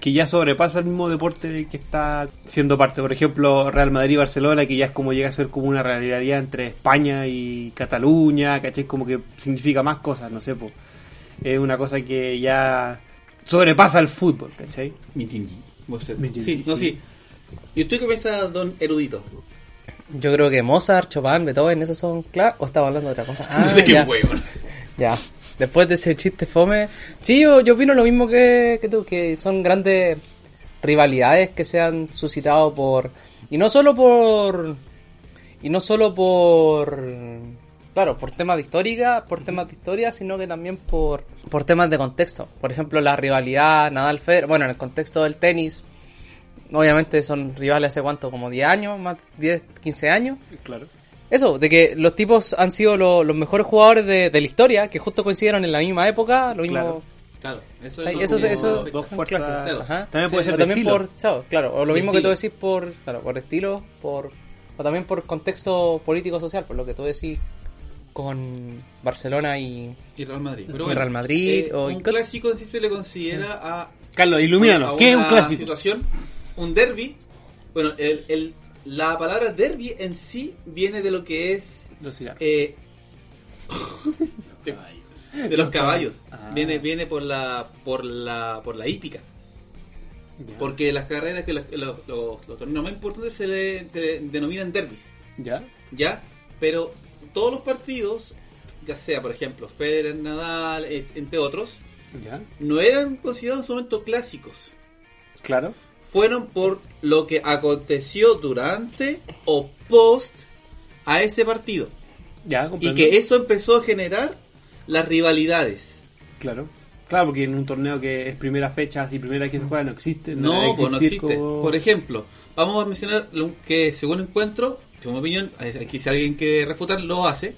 que ya sobrepasa el mismo deporte que está siendo parte. Por ejemplo, Real Madrid-Barcelona, que ya es como llega a ser como una rivalidad entre España y Cataluña, ¿cachai? Como que significa más cosas, no sé, po. Es una cosa que ya sobrepasa el fútbol, ¿cachai? Me entendí. Sí, no, sí. sí. ¿Y usted qué piensa, don erudito? Yo creo que Mozart, Chopin, Beethoven, esos son claro. ¿O estaba hablando de otra cosa? Ah, no sé qué ya. huevo. Ya. Después de ese chiste fome. Sí, yo, yo opino lo mismo que, que tú, que son grandes rivalidades que se han suscitado por. Y no solo por. Y no solo por. Claro, por temas de histórica, por temas de historia, sino que también por, por temas de contexto. Por ejemplo, la rivalidad Nadal-Federer, bueno, en el contexto del tenis, obviamente son rivales hace cuánto, como 10 años, más 10, 15 años. Claro. Eso, de que los tipos han sido lo- los mejores jugadores de, de la historia, que justo coincidieron en la misma época, lo mismo... Claro. Claro, eso, Ay, eso- como- eso- Dos fuerzas. claro. También puede Sí, ser o de también estilo. por, chao, claro, o lo De mismo que tú estilo. decís por, claro, por estilo, por, o también por contexto político-social, por lo que tú decís con Barcelona y... Y Real Madrid. Pero Y bueno, Real Madrid, eh, o- un clásico en sí se le considera a Carlos, ilumínanos. ¿Qué es un una clásico? situación, un derby. Bueno, el, el- la palabra derby en sí viene de lo que es Los eh, de, de los caballos. Ah. Viene viene por la por la por la hípica. Ya. Porque las carreras que los, los- los- los torneos más importantes se le de- denominan derbis, ¿Ya? ¿ya? Pero todos los partidos, ya sea por ejemplo Federer, Nadal, entre otros, ¿Ya? no eran considerados en su momento clásicos. Claro. Fueron por lo que aconteció durante o post a ese partido. Ya, Y que eso empezó a generar las rivalidades. Claro. Claro, porque en un torneo que es primera fecha, así primera que se juega, no existe. No, debe pues no existe. como- Por ejemplo, vamos a mencionar lo que según encuentro, según mi opinión, aquí si alguien quiere refutar, lo hace,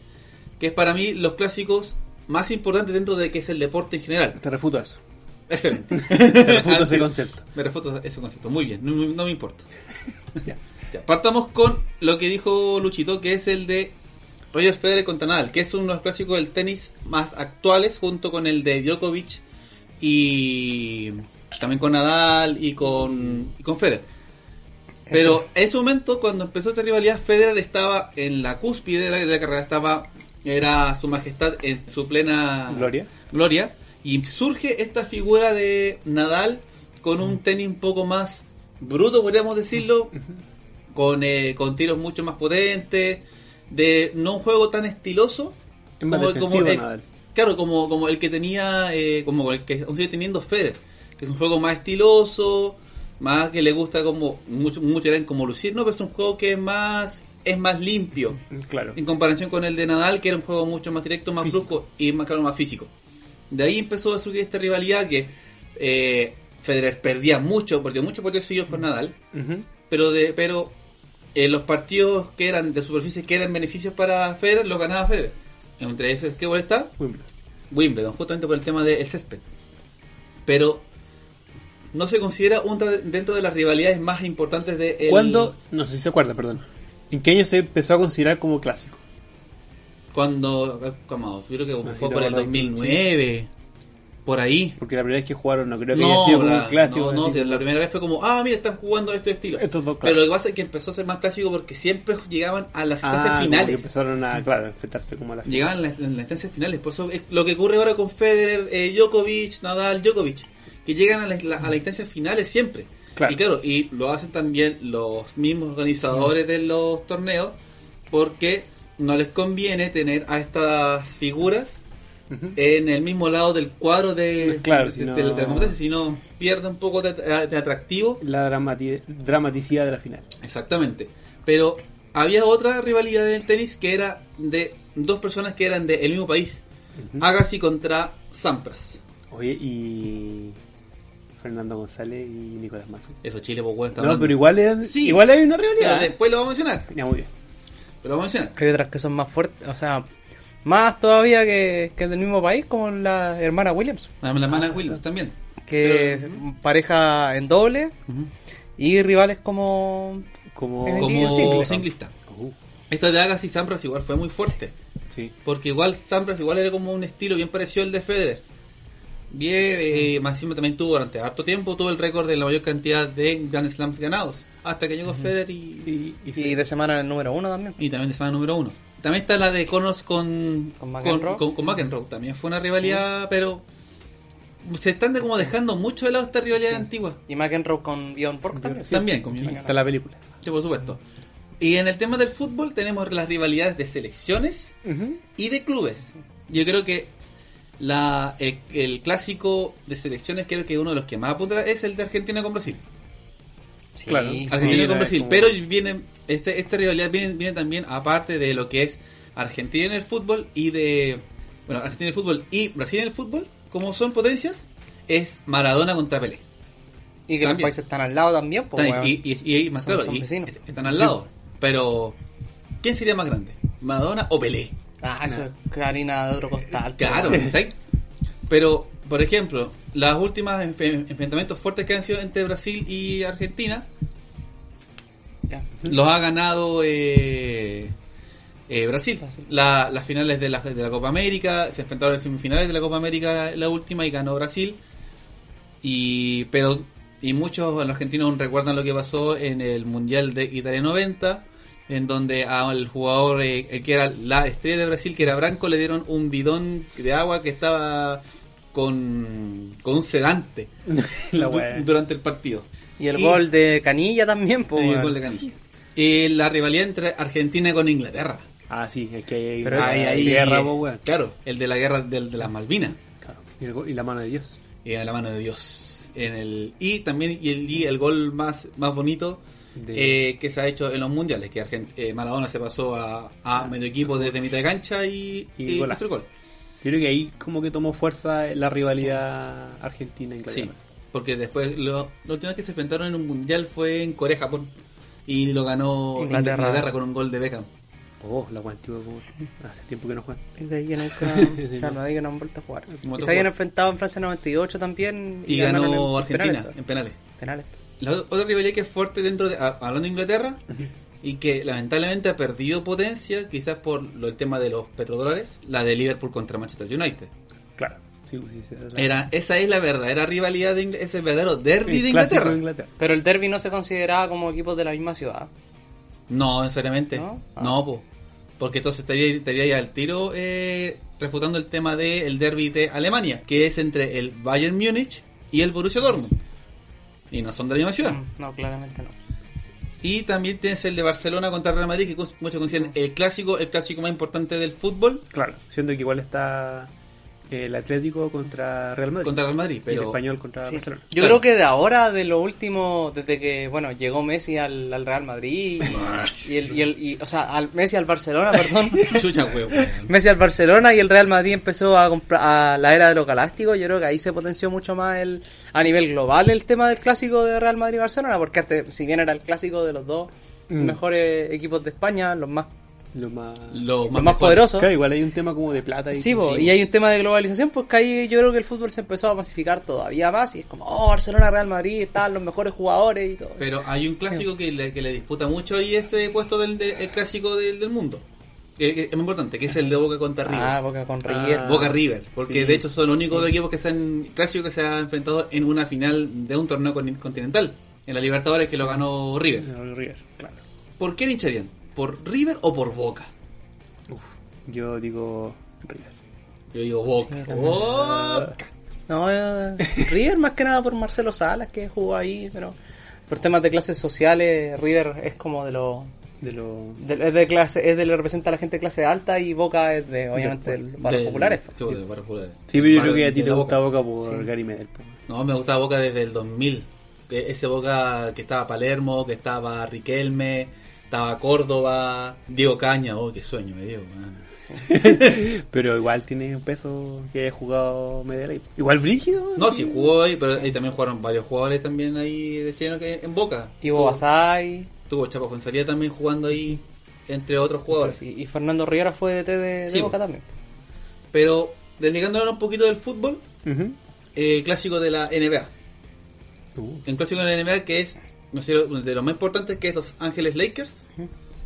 que es para mí los clásicos más importantes dentro de que es el deporte en general. Te refuto eso. Excelente. Te refuto ese concepto. Me refuto ese concepto. Muy bien, no, no me importa. Ya. Ya, partamos con lo que dijo Luchito, que es el de Roger Federer contra Nadal, que es uno de los clásicos del tenis más actuales, junto con el de Djokovic y también con Nadal y con, y con Federer. Pero en ese momento, cuando empezó esta rivalidad, Federer estaba en la cúspide de la, de la carrera, estaba, era su majestad en su plena Gloria. gloria, y surge esta figura de Nadal con un tenis un poco más bruto, podríamos decirlo, con, eh, con tiros mucho más potentes, de no un juego tan estiloso Es más como, como el, Nadal. claro, como, como el que tenía, eh, como el que sigue teniendo Federer, que es un juego más estiloso, más que le gusta como mucho, mucho eran como lucir, no, pero es un juego que es más es más limpio Claro. en comparación con el de Nadal, que era un juego mucho más directo, más Físico. brusco y más claro, más físico. De ahí empezó a surgir esta rivalidad que eh, Federer perdía mucho, perdió mucho partidos seguidos con Nadal, pero de pero eh, los partidos que eran de superficie que eran beneficios para Federer los ganaba Federer. Entre esos que igual está Wimbledon. Wimbledon, justamente por el tema del césped. Pero no se considera una dentro de las rivalidades más importantes de el- ¿Cuándo? No sé si se acuerda, perdón. ¿En qué año se empezó a considerar como clásico? Cuando como, yo creo que fue por el acuerdas, 2009 por ahí. Porque la primera vez que jugaron no creo que haya No, sido como la, un clásico. no, no, así. si la primera vez fue como, ah, mira, están jugando. Estos dos, Pero lo que pasa es que empezó a ser más clásico porque siempre llegaban a las instancias Ah, como que finales. empezaron a, claro, a enfrentarse como a la Llegaban en las, las instancias finales. Por eso es lo que ocurre ahora con Federer, eh, Djokovic, Nadal, Djokovic. Que llegan a, las- la- a las instancias finales siempre. Claro. Y claro, y lo hacen también los mismos organizadores de los torneos porque no les conviene tener a estas figuras en el mismo lado del cuadro de, Claro, de- si de- no- de la competencia, si no pierde un poco de, de atractivo. La dramati- dramaticidad de la final. Exactamente. Pero había otra rivalidad en el tenis que era de dos personas que eran del mismo país. Ujú. Agassi contra Sampras. Oye, y Fernando González y Nicolás Mazo. Eso Chile, pues, bueno, está No, pero igual, es- Sí. igual hay una Pero rivalidad. después lo vamos a mencionar. Ya, muy bien. Pero lo vamos a mencionar. Hay otras que son más fuertes, o sea, más todavía que, que del mismo país, como la hermana Williams, La, la hermana Williams también. que Pero- pareja en doble y rivales como... Como... En Como single. singlista. Uh, Esta de Agassi y Sampras igual fue muy fuerte. sí. Porque igual Sampras igual era como un estilo bien parecido al de Federer. Bien, eh, más encima también tuvo durante harto tiempo tuvo el récord de la mayor cantidad de Grand Slams ganados. Hasta que llegó Federer y, Y, y, Y de semana en el número uno también. y también de semana número uno. También está la de Connors con, Con con, McEnroe. con- con McEnroe. También fue una rivalidad, pero se están de como dejando mucho de lado esta rivalidad antigua. Y McEnroe con Bjorn Borg también. También, con Bjorn. está la película. Sí, por supuesto. Y en el tema del fútbol tenemos las rivalidades de selecciones Ujú. y de clubes. Yo creo que la, el, el clásico de selecciones creo que uno de los que más apunta es el de Argentina con Brasil. Sí. Claro. Argentina con Brasil. como- Pero viene este, esta rivalidad viene, viene también aparte de lo que es Argentina en el fútbol y de... Bueno, Argentina en el fútbol y Brasil en el fútbol, como son potencias, es Maradona contra Pelé. Y que También. los países están al lado también. Pues, También, weón. y, y, y más Son- claro, son y vecinos. están al lado. Pero, ¿quién sería más grande? ¿Maradona o Pelé? Ah, eso es harina de otro costal. pues, Claro. ¿sí? Pero, por ejemplo, las últimas enf- enfrentamientos fuertes que han sido entre Brasil y Argentina los ha ganado eh, eh, Brasil. La- las finales de la, de la Copa América, se enfrentaron en semifinales de la Copa América la última y ganó Brasil. Y pero y muchos argentinos aún recuerdan lo que pasó en el Mundial de Italia 90, en donde al jugador eh, el que era la estrella de Brasil, que era Branco, le dieron un bidón de agua que estaba con, con un sedante La du- durante el partido. Y el Y- gol de Canilla también, pues. y el gol de Canilla. Y la rivalidad entre Argentina con Inglaterra. Ah, sí, es que hay Pero hay, es- hay sí, guerra, eh. Claro, el de la guerra del, de las Malvinas. Claro. Y, el y la mano de Dios. Y a la mano de Dios. En el, y también y el, y el gol más, más bonito De- eh, que se ha hecho en los mundiales, que Argent- eh, Maradona se pasó a, a medio equipo desde mitad de cancha y, Y y hizo el gol. Yo creo que ahí como que tomó fuerza la rivalidad Sí, Argentina-Inglaterra. porque después lo, la última vez que se enfrentaron en un mundial fue en Corea-Japón. Y lo ganó Inglaterra. Inglaterra. con un gol de Beckham. Oh, la antigua, hace tiempo que no juegan. De ahí que nunca, claro, de ahí que no han vuelto a jugar. Y se habían enfrentado en Francia 98 también. Y, ganó en Argentina Penales. en penales. penales. La otra rivalidad que es fuerte dentro de, hablando de Inglaterra, y que lamentablemente ha perdido potencia, quizás por lo, el tema de los petrodólares, la de Liverpool contra Manchester United. Claro. Sí, sí, sí, sí. Era, esa es la verdadera rivalidad de Ingl- es el verdadero derby de Inglaterra. de Inglaterra. Pero el derby no se consideraba como equipos de la misma ciudad. No, necesariamente. ¿No? No, Ah. po. Porque entonces estaría, estaría ahí al tiro eh, refutando el tema del derby de Alemania, que es entre el Bayern Múnich y el Borussia Dortmund. Y no son de la misma ciudad. Mm, No, claramente no. Y también tienes el de Barcelona contra Real Madrid, que muchos consideran el clásico, el clásico más importante del fútbol. Claro, siendo que igual está el Atlético contra Real Madrid. contra Real Madrid. y el Pero español contra Sí. Barcelona. Yo Claro. creo que de ahora, de lo último, desde que, bueno, llegó Messi al, al Real Madrid y, el, y el- y, o sea, al Messi al Barcelona, perdón. chucha, huevo. Messi al Barcelona y el Real Madrid empezó a comprar a la era de los galácticos. Yo creo que ahí se potenció mucho más el a nivel global el tema del clásico de Real Madrid y Barcelona, porque antes, si bien era el clásico de los dos Mm. mejores equipos de España, los más, Lo más... Lo los más, más mejor. poderosos. Claro, igual hay un tema como de plata. Y Sí, y hay un tema de globalización, pues que ahí yo creo que el fútbol se empezó a masificar todavía más y es como, oh, Barcelona, Real Madrid, están los mejores jugadores y todo. Pero hay un clásico que, le, que le disputa mucho ahí ese puesto del de- el clásico del, del mundo. Es muy importante, que es el de Boca contra River. Ah, Boca con Ah. River. Boca River, porque Sí, de hecho son los únicos dos equipos que se han clásicos que se han enfrentado en una final de un torneo con- continental, en la Libertadores que lo ganó River. No, River, claro. ¿Por qué hincharían? ¿Por River o por Boca? Uf, yo digo River. Yo digo Boca. Boca. No, eh, River más que nada por Marcelo Salas que jugó ahí, pero por temas de clases sociales, River es como de los De lo... de- es de clase, es de le representa a la gente de clase alta y Boca es de obviamente de los barrios populares. Sí, de barrios populares. Sí, pero yo creo que a ti te gusta Boca por Sí. Gary Medel. No, me gustaba Boca desde el 2000. Que ese Boca que estaba Palermo, que estaba Riquelme, estaba Córdoba, Diego Caña. Oh, qué sueño me dio, man. Pero igual tiene un peso que haya jugado Medel ahí. Igual Brígido. No, sí, jugó ahí, pero ahí también jugaron varios jugadores también ahí de chileno que en Boca. Tuvo- Basay Tuvo Chapo Fonsalía también jugando ahí, entre otros jugadores. y, y Fernando Rivera fue DT de, de Sí, Boca bo. también. Pero, desligándonos un poquito del fútbol, eh, clásico de la NBA. Uh, El clásico de la NBA que es, de los más importantes, que es Los Ángeles Lakers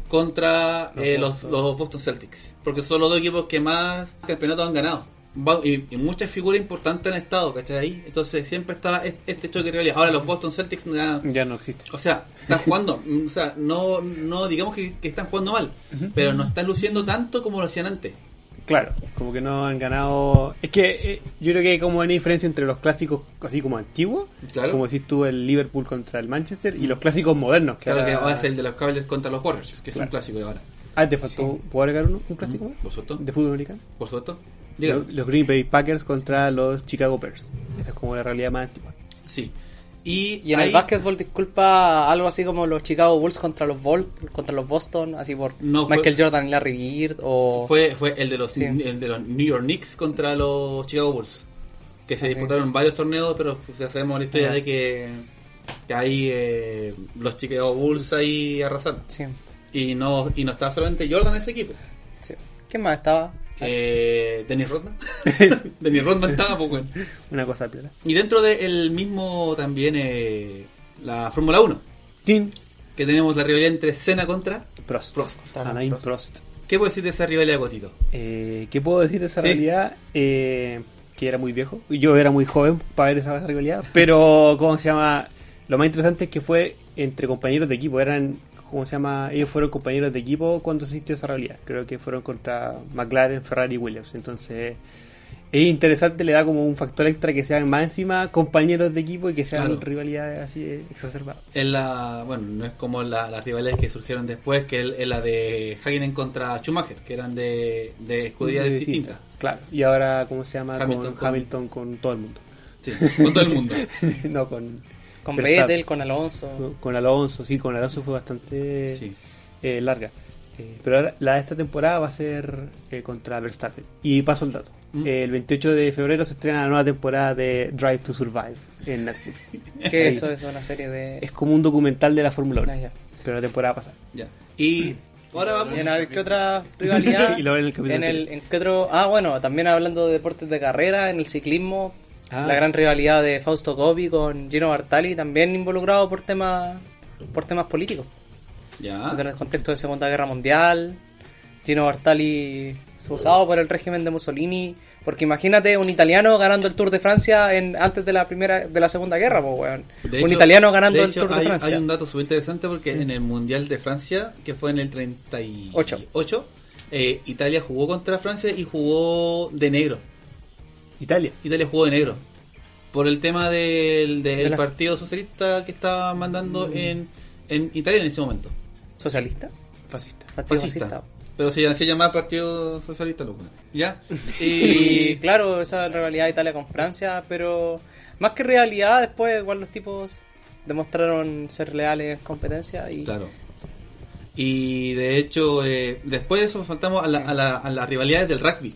contra Los eh, los, Boston. los Boston Celtics. Porque son los dos equipos que más campeonatos han ganado. Y, y muchas figuras importantes han estado, ¿cachai? Ahí. Entonces siempre está es- este choque de realidad. Ahora los Boston Celtics, ya- ya no existe. o sea, están jugando, o sea, no, no digamos que, que están jugando mal, pero no están luciendo tanto como lo hacían antes. Claro, como que no han ganado. Es que eh, yo creo que hay como una diferencia entre los clásicos así como antiguos, Claro. como decís tú el Liverpool contra el Manchester, y los clásicos modernos. Que Claro que ahora- ahora es el de los cables contra los Warriors, que es un clásico de ahora. Ah, te faltó. ¿Puedo agregar uno? ¿Un clásico más? Por supuesto. ¿De fútbol americano? Por supuesto. Los, los Green Bay Packers contra los Chicago Bears. Esa es como la realidad más antigua. Sí. Y, Y en ahí- el básquetbol, disculpa, algo así como los Chicago Bulls contra los Vol contra los Boston, así por No, fue- Michael Jordan y Larry Bird o Fue, fue el de los Sí. el de los New York Knicks contra los Chicago Bulls. Que se disputaron varios torneos, pero ya sabemos la historia de que, que ahí eh, los Chicago Bulls ahí arrasaron. sí, Y no, y no estaba solamente Jordan en ese equipo. sí. ¿Quién más estaba? Eh, Dennis Rodman. Dennis Rodman estaba, pues bueno. Una cosa piola. Y dentro del mismo también eh, la Fórmula 1. Team Que tenemos la rivalidad entre Senna contra. Prost. Prost. Alain Prost. Prost. ¿Qué puedes decir de esa rivalidad, Cotito? Eh, ¿Qué puedo decir de esa Sí. rivalidad? Eh, que era muy viejo. Yo era muy joven para ver esa rivalidad. Pero, ¿cómo se llama? Lo más interesante es que fue entre compañeros de equipo. Eran, ¿cómo se llama? Ellos fueron compañeros de equipo cuando existió esa rivalidad. Creo que fueron contra McLaren, Ferrari y Williams. Entonces, es interesante, le da como un factor extra que sean más encima compañeros de equipo y que sean Claro. rivalidades así exacerbadas. Es la, bueno, no es como la- las rivalidades que surgieron después, que es la de Hakkinen contra Schumacher, que eran de, de escuderías distintas. Claro. Y ahora, ¿cómo se llama? Hamilton con con- Hamilton con todo el mundo. Sí, con todo el mundo. no con Con. Vettel, con Alonso. Con Alonso, sí, con Alonso fue bastante Sí. eh, larga. Eh, pero ahora la de esta temporada va a ser eh, contra Verstappen. Y paso el dato. Mm. Eh, el 28 de febrero se estrena la nueva temporada de Drive to Survive en Netflix. Que Ahí. eso es una serie de... Es como un documental de la Fórmula 1, Ah, ya. pero la temporada pasada. Ya. Y ahora vamos. Y en a ver, ¿qué otra rivalidad? Y luego en el en el, en qué otro... Ah, bueno, también hablando de deportes de carrera, en el ciclismo, Ah. la gran rivalidad de Fausto Coppi con Gino Bartali, también involucrado por temas por temas políticos. Ya. En el contexto de Segunda Guerra Mundial, Gino Bartali usado por el régimen de Mussolini Porque imagínate un italiano ganando el Tour de Francia en, antes de la primera de la Segunda Guerra, pues, weón. Un hecho- italiano ganando de el Tour de Francia. hay un dato súper interesante porque en el Mundial de Francia, que fue en el 38, Ocho. eh, Italia jugó contra Francia y jugó de negro. Italia. Italia jugó de negro. Por el tema del, del De la- partido socialista que estaba mandando en, en Italia en ese momento. ¿Socialista? Fascista. Partido Fascista. fascista. Pero se hacía llamar Partido Socialista, loco. ¿Ya? Y Y, claro, esa es la rivalidad de Italia con Francia, pero más que rivalidad, después igual los tipos demostraron ser leales en competencia y Claro. Y de hecho, eh, después de eso faltamos a, la, a, la- a las rivalidades del rugby.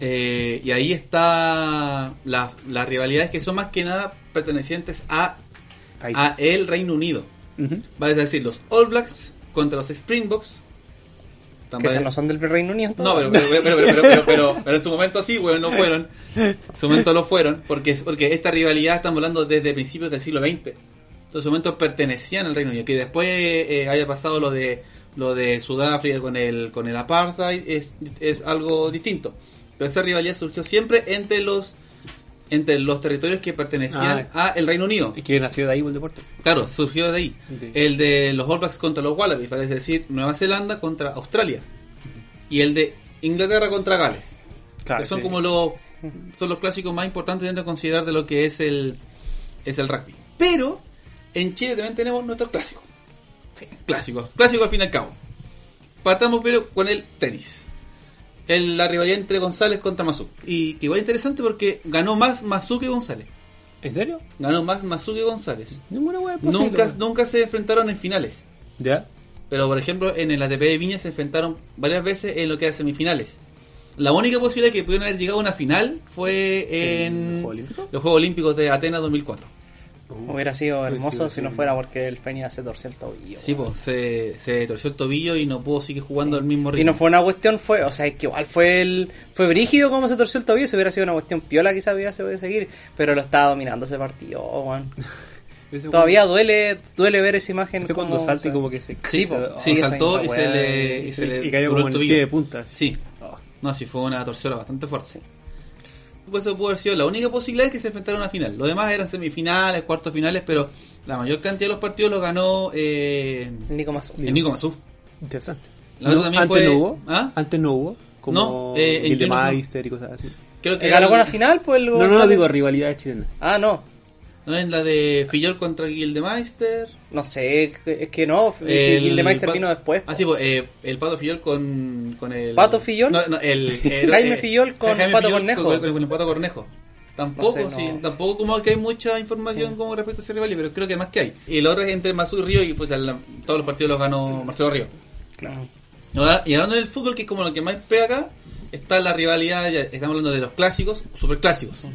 Eh, y ahí está las las rivalidades que son más que nada pertenecientes a, a el Reino Unido. Vale, es decir, los All Blacks contra los Springboks. que esos no son del Reino Unido. No, pero, pero, pero, pero, pero, pero, pero- en su momento sí, bueno, no fueron. En su momento lo fueron, porque, porque esta rivalidad estamos hablando desde principios del siglo XX. Entonces, en su momento pertenecían al Reino Unido. Que después eh, haya pasado lo de lo de Sudáfrica con el con el apartheid es, es algo distinto. Pero esa rivalidad surgió siempre entre los entre los territorios que pertenecían a el Reino Unido. ¿Y que nació de ahí el deporte? Claro, surgió de ahí. El de los All Blacks contra los Wallabies, es decir, Nueva Zelanda contra Australia. Y el de Inglaterra contra Gales. Claro, que son sí. como los son los clásicos más importantes dentro de considerar de lo que es el es el rugby. Pero en Chile también tenemos nuestros clásicos. Clásicos, clásicos al fin y al cabo. Partamos pero con el tenis. El- la rivalidad entre González contra Mazú. Y que igual interesante porque ganó más Mazú que González. ¿En serio? Ganó más Mazú que González. Ninguna wea es posible, Nunca, nunca se enfrentaron en finales. ¿Ya? Pero por ejemplo, en el ATP de Viña se enfrentaron varias veces en lo que era semifinales. La única posibilidad que pudieron haber llegado a una final fue ¿En en los Juegos Olímpicos de Atenas 2004. Hubiera sido hermoso si no fuera porque el Feña se torció el tobillo. Sí, pues se, se torció el tobillo y no pudo seguir jugando al mismo ritmo. Y no fue una cuestión, fue, o sea, es que igual fue el, fue brígido como se torció el tobillo, si hubiera sido una cuestión piola quizás hubiera se podido seguir, pero lo estaba dominando ese partido, weón. Ese Todavía duele, duele ver esa imagen. Ese cuando salta y o sea, como que se... Sí, po. oh, Sí, esa saltó y se le, y y se le y cayó como el tobillo. pie de punta. así. Sí, Oh. no, sí, fue una torsión bastante fuerte. Pues eso pudo haber sido la única posibilidad es que se enfrentaran a una final. Los demás eran semifinales, cuartos finales, pero la mayor cantidad de los partidos los ganó eh, El Nico Mazú. el Nico Mazú. Interesante. La otra también antes fue- no hubo. ¿Ah? Antes no hubo. Como No, eh, en Gildemeister y cosas así. Creo que ¿Ganó con la el- final? Pues el No, no, no digo rivalidades chilenas. Ah, no. ¿No es la de Fillol contra Gildemeister? No sé, es que no. El Gildemeister vino después. Ah, sí, pues, eh, el Pato Fillol con, con el... ¿Pato Fillol? No, no, el... el- Jaime eh, Fillol con Jaime Pato Fillol Cornejo. Con, con- con el Pato Cornejo. Tampoco, No sé, sí, no. tampoco como que hay mucha información Sí. como respecto a ese rival, pero creo que más que hay. Y el otro es entre Mazú y Río y pues el- todos los partidos los ganó Marcelo Río. Claro. Y hablando del fútbol, que es como lo que más pega acá, está la rivalidad, ya estamos hablando de los clásicos, super clásicos.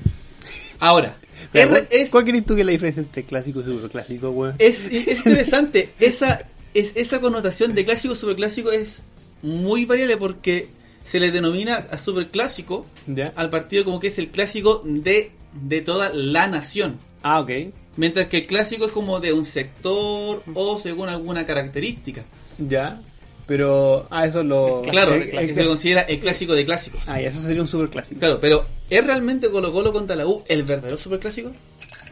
Ahora, Pero, R- es, ¿Cuál crees tú que es la diferencia entre clásico y superclásico, weón? es, es interesante, esa, es, esa connotación de clásico superclásico es muy variable porque se le denomina a superclásico ¿Ya? al partido como que es el clásico de, de toda la nación. Ah, ok. Mientras que el clásico es como de un sector o según alguna característica. Ya. Pero, ah, eso lo... Claro, clásico. se considera el clásico de clásicos. Ah, eso sería un superclásico. Claro, pero ¿es realmente Colo Colo contra la U el verdadero superclásico?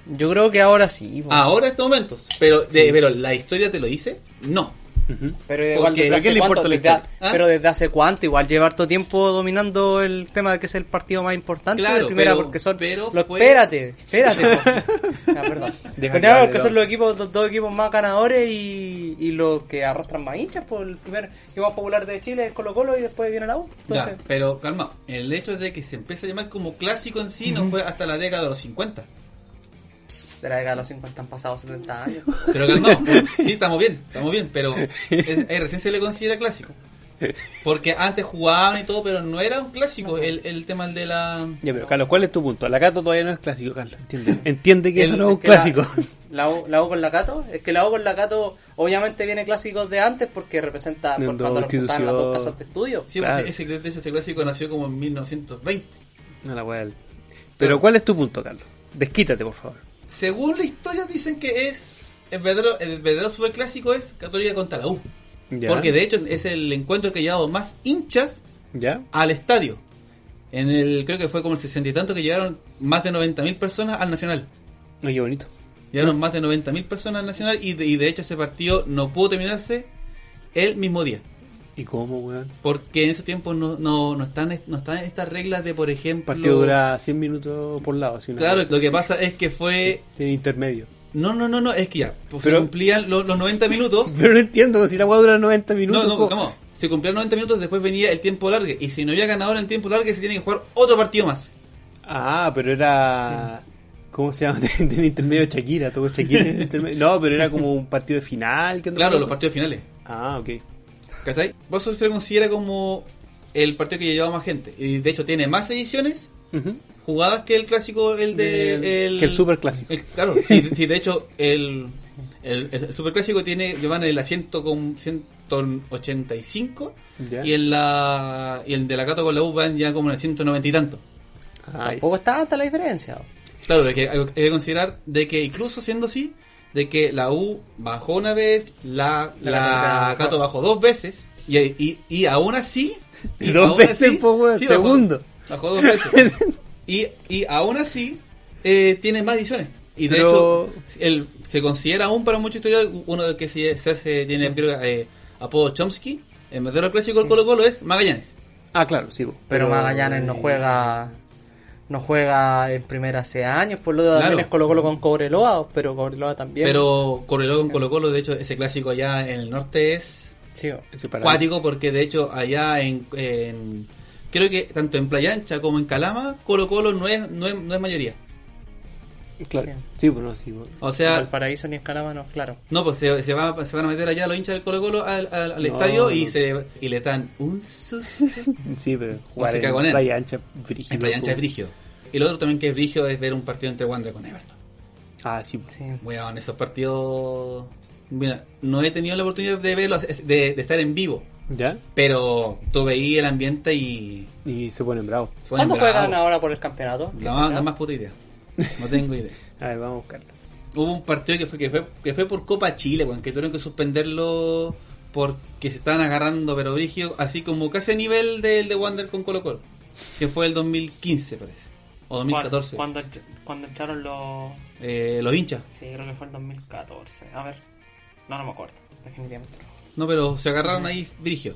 Yo creo que ahora sí. Ahora en estos momentos. Pero, de- pero la historia te lo dice, no. Pero igual Porque- desde ¿a quién hace le cuánto, desde a-? ¿Ah? pero desde hace cuánto, igual lleva harto tiempo dominando el tema de que es el partido más importante Claro, de primera pero- porque son pero los- fue- espérate, espérate. Ah, perdón. Pero porque son los equipos, los dos equipos más ganadores y, y los que arrastran más hinchas por el primer equipo más popular de Chile es Colo Colo y después viene la U. Entonces, Ya, pero calma, el hecho de que se empiece a llamar como clásico en sí no fue hasta la década de los 50. De la década de los 50 han pasado 70 años. Pero calma, sí, estamos bien, estamos bien, pero es- eh, recién se le considera clásico. Porque antes jugaban y todo, pero no era un clásico el, el tema de la... Ya, pero Carlos, ¿cuál es tu punto? La Cato todavía no es clásico, Carlos. Entiende, Entiende que El- eso no es un Es que la- clásico. La, U, la U con la Cato, es que la U con la Cato obviamente viene clásicos de antes porque representa por cuando representaban las dos casas de estudio. Sí, Claro. pues, ese, hecho, ese clásico nació como en 1920. No, la del- Pero, ¿cuál es tu punto, Carlos? Desquítate, por favor. Según la historia dicen que es... El verdadero, el verdadero superclásico es Católica contra la U. Ya. Porque de hecho es el encuentro que ha llevado más hinchas ¿Ya? al estadio. En el, creo que fue como el 60 y tanto que llegaron más de 90.000 personas al Nacional. Ay, qué bonito. Llegaron más de 90.000 personas al Nacional y de, y de hecho ese partido no pudo terminarse el mismo día. ¿Y cómo, weón? Porque en esos tiempos no, no, no, están, no están estas reglas de, por El ejemplo... partido dura 100 minutos por lado. una- Claro, lo que pasa es que fue... Tiene intermedio. No, no, no, no, es que ya, pues se cumplían los, los 90 minutos. Pero no entiendo, si la weá dura 90 No, minutos. no, ¿cómo? ¿cómo? Se cumplían 90 minutos, después venía el tiempo largo. Y si no había ganador en el tiempo largo, se tiene que jugar otro partido más. Ah, pero era. ¿Cómo se llama? Tenía intermedio Shakira, todo Shakira el. No, pero era como un partido de final. ¿qué otra Claro, cosa? los partidos finales. Ah, ok. ¿Cachai? Eso se considera como el partido que llevaba más gente. Y de hecho tiene más ediciones jugadas que el clásico, el de... El, que el superclásico. el- claro, sí, sí, de hecho el, el, el superclásico tiene, llevan el asiento con 185 Ya. y el, la, y el de la Cato con la U van ya como en el 190 y tanto. Ah, Tampoco está tanta la diferencia. Claro, hay que, hay que considerar de que incluso siendo así, de que la U bajó una vez, la, La Cato bajó dos veces, y, y, y aún así... Y Dos aún veces, po, segundo. Bajó, dos veces. y, y aún así eh, tiene más ediciones. Y de Pero- hecho, el, se considera aún para muchos historiadores, uno del que se, se hace, tiene eh, apodo Chomsky, el mejor clásico del Colo Colo es Magallanes. Ah, claro, sí. Pero Magallanes no juega no juega en primera hace años, por lo Claro. también es Colo Colo con Cobreloa, pero Cobreloa también. Pero Correló con Colo Colo, de hecho, ese clásico allá en el norte es Sí, cuático porque de hecho allá en, en- creo que tanto en Playa Ancha como en Calama Colo Colo no es, no es, no es mayoría Claro. Sí. Sí, pues no, sí. po. o sea Valparaíso ni Escalama no, claro. no pues se, se, va- se van a meter allá los hinchas del Colo Colo al, al- al No, estadio y no. se y le dan un susto Sí, pero jugar en en él. playa ancha, brígido, en Playa Ancha es po. brigio y lo otro también que es brigio es ver un partido entre Wander con Everton Ah, sí. Sí. weón esos partidos mira no he tenido la oportunidad de verlos de, de estar en vivo ¿Ya? pero tú veí el ambiente y Y se ponen bravos. ¿Cuándo juegan ahora por el campeonato? Más, la más puta idea. No tengo idea. A ver, vamos a buscarlo. Hubo un partido que fue, que fue, que fue por Copa Chile, weón, que tuvieron que suspenderlo porque se estaban agarrando, pero brigio, así como casi a nivel del de Wander con Colo Colo, que fue el 2015 parece, o 2014. Cuando, cuando echaron los... Eh, los hinchas. Sí, creo que fue el 2014. A ver. No, no me acuerdo. Definitivamente. No, pero se agarraron ahí brigio.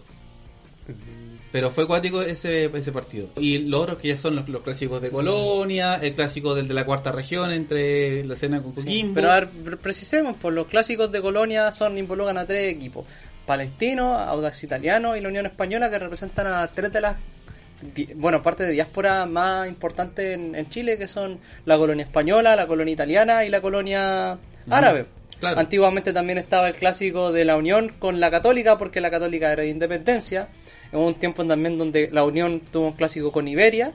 Pero fue acuático ese, ese partido. Y los otros que ya son los, los clásicos de Colonia, el clásico del de la cuarta región entre la cena con Coquimbo. Pero a ver, pre- precisemos, por los clásicos de Colonia son involucran a tres equipos. Palestino, Audax Italiano y la Unión Española que representan a tres de las bueno, parte de diáspora más importantes en, en Chile que son la colonia española, la colonia italiana y la colonia árabe. claro. Antiguamente también estaba el clásico de la Unión con la Católica porque la Católica era de independencia. Hubo un tiempo también donde la Unión tuvo un clásico con Iberia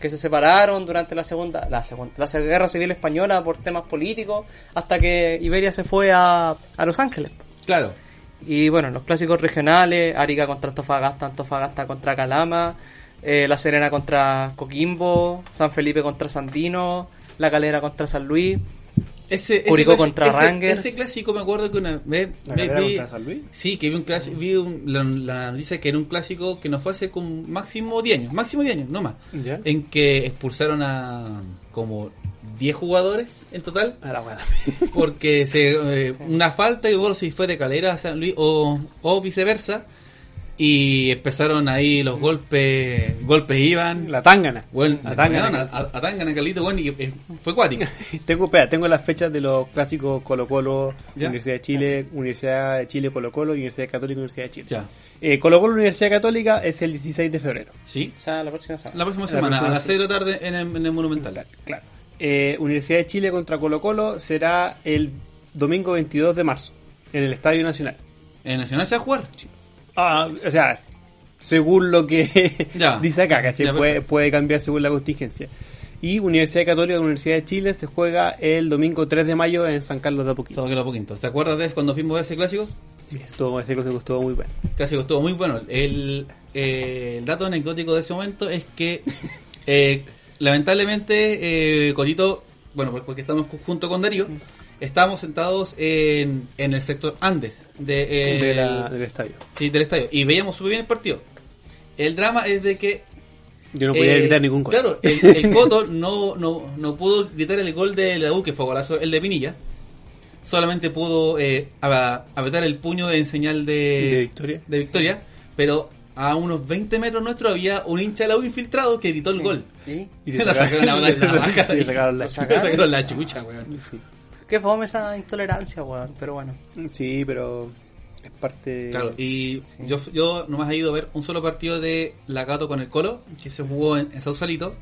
que se separaron durante la segunda la segunda la guerra civil española por temas políticos hasta que Iberia se fue a, a Los Ángeles Claro. y bueno los clásicos regionales Arica contra Antofagasta Antofagasta contra Calama eh, La Serena contra Coquimbo San Felipe contra Sandino La Calera contra San Luis Ese, ese Curicó clasi- contra ese- Rangers. Ese clásico me acuerdo que una vez ¿La vi- San Luis? Sí, que vi un clásico, vi un- la, la noticia que era un clásico que nos fue hace como máximo 10 años, máximo 10 años, no más. ¿Ya? En que expulsaron a como 10 jugadores en total A la buena. porque se eh, una falta y bueno si fue de Calera a San Luis o, o viceversa y empezaron ahí los golpes, golpes iban. La tangana. Bueno, la tangana. a, a, Tangana, Carlito, bueno, y eh, fue cuático. Tengo, espera, tengo las fechas de los clásicos Colo Colo, Ya. Universidad de Chile, Universidad de Chile Colo Colo, Universidad Católica, Universidad de Chile. Ya. Eh, Colo Colo, Universidad Católica es el 16 de febrero. Sí. o sea la próxima semana La próxima La semana, próxima a las sí. 6 de la tarde en el, en el Monumental. Claro. claro. Eh, Universidad de Chile contra Colo Colo será el domingo 22 de marzo, en el Estadio Nacional. ¿En Nacional se va a jugar? Ah, o sea, según lo que Ya. dice acá, ¿cachai? Ya, puede, puede cambiar según la contingencia. Y Universidad Católica de Universidad de Chile se juega el domingo 3 de mayo en San Carlos de Apoquindo. Solo que lo poquito. ¿Te acuerdas de cuando fuimos a ese clásico? Sí, estuvo, ese clásico estuvo muy bueno. El clásico estuvo muy bueno. El, eh, el dato anecdótico de ese momento es que eh, lamentablemente eh, bueno, porque estamos ju- junto con Darío, estábamos sentados en, en el sector Andes de, eh, de la- del estadio. sí, del estadio y veíamos súper bien el partido. El drama es de que Yo no podía gritar ningún gol. Claro, el, el Coto no, no, no pudo gritar el gol de la U, que fue golazo, el de Pinilla. Solamente pudo eh, a- apretar el puño en señal de, ¿De victoria? de victoria, pero a unos 20 metros nuestro había un hincha de la U infiltrado que gritó el gol. ¿Y? Y Le sacaron la, Sí, chucha, weón. Qué fome esa intolerancia, weón. Pero bueno. Sí, pero es parte... Claro, y yo, yo nomás he ido a ver un solo partido de la Gato con el Colo, que se jugó en, en Sausalito,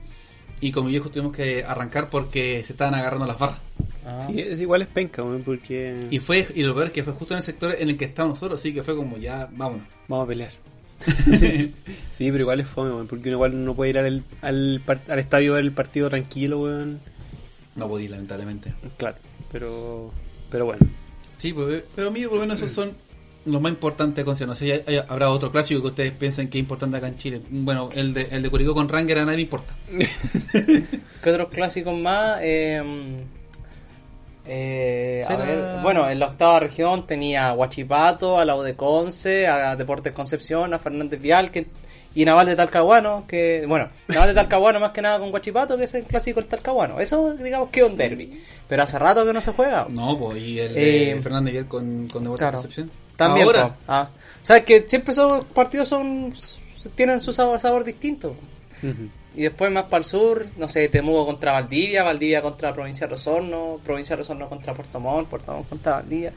y con mi viejo tuvimos que arrancar porque se estaban agarrando las barras. Ah. Sí, es igual es penca, weón, porque Y fue y lo peor es que fue justo en el sector en el que estábamos nosotros, así que fue como ya, vámonos. vamos a pelear. sí, pero igual es fome, weón, porque uno igual no puede ir al, al, al estadio a ver el partido tranquilo, weón. No podí, lamentablemente. Claro, pero pero bueno. Sí, pues, pero a mí por lo menos esos son los más importantes de. No sé si habrá otro clásico que ustedes piensen que es importante acá en Chile. Bueno, el de, el de Curicó con Ranger a nadie le importa. ¿Qué otros clásicos más? Eh, eh, a Será- ver, bueno, en la octava región tenía a Huachipato, a la U de Conce, a Deportes Concepción, a Fernández Vial que, y Naval de Talcahuano, que, bueno, Naval de Talcahuano más que nada con Huachipato, que es el clásico del Talcahuano. Eso, digamos que es un derby. Pero hace rato que no se juega. No, pues, y el de Eh, Fernández Vial con, con Deportes Claro. Concepción. También, Ahora, po. Ah. Sabes que siempre esos partidos son tienen su sabor, sabor distinto. Y después más para el sur, no sé, Temuco contra Valdivia, Valdivia contra Provincia de Osorno, Provincia de Osorno contra Puerto Montt, Puerto Montt contra Valdivia.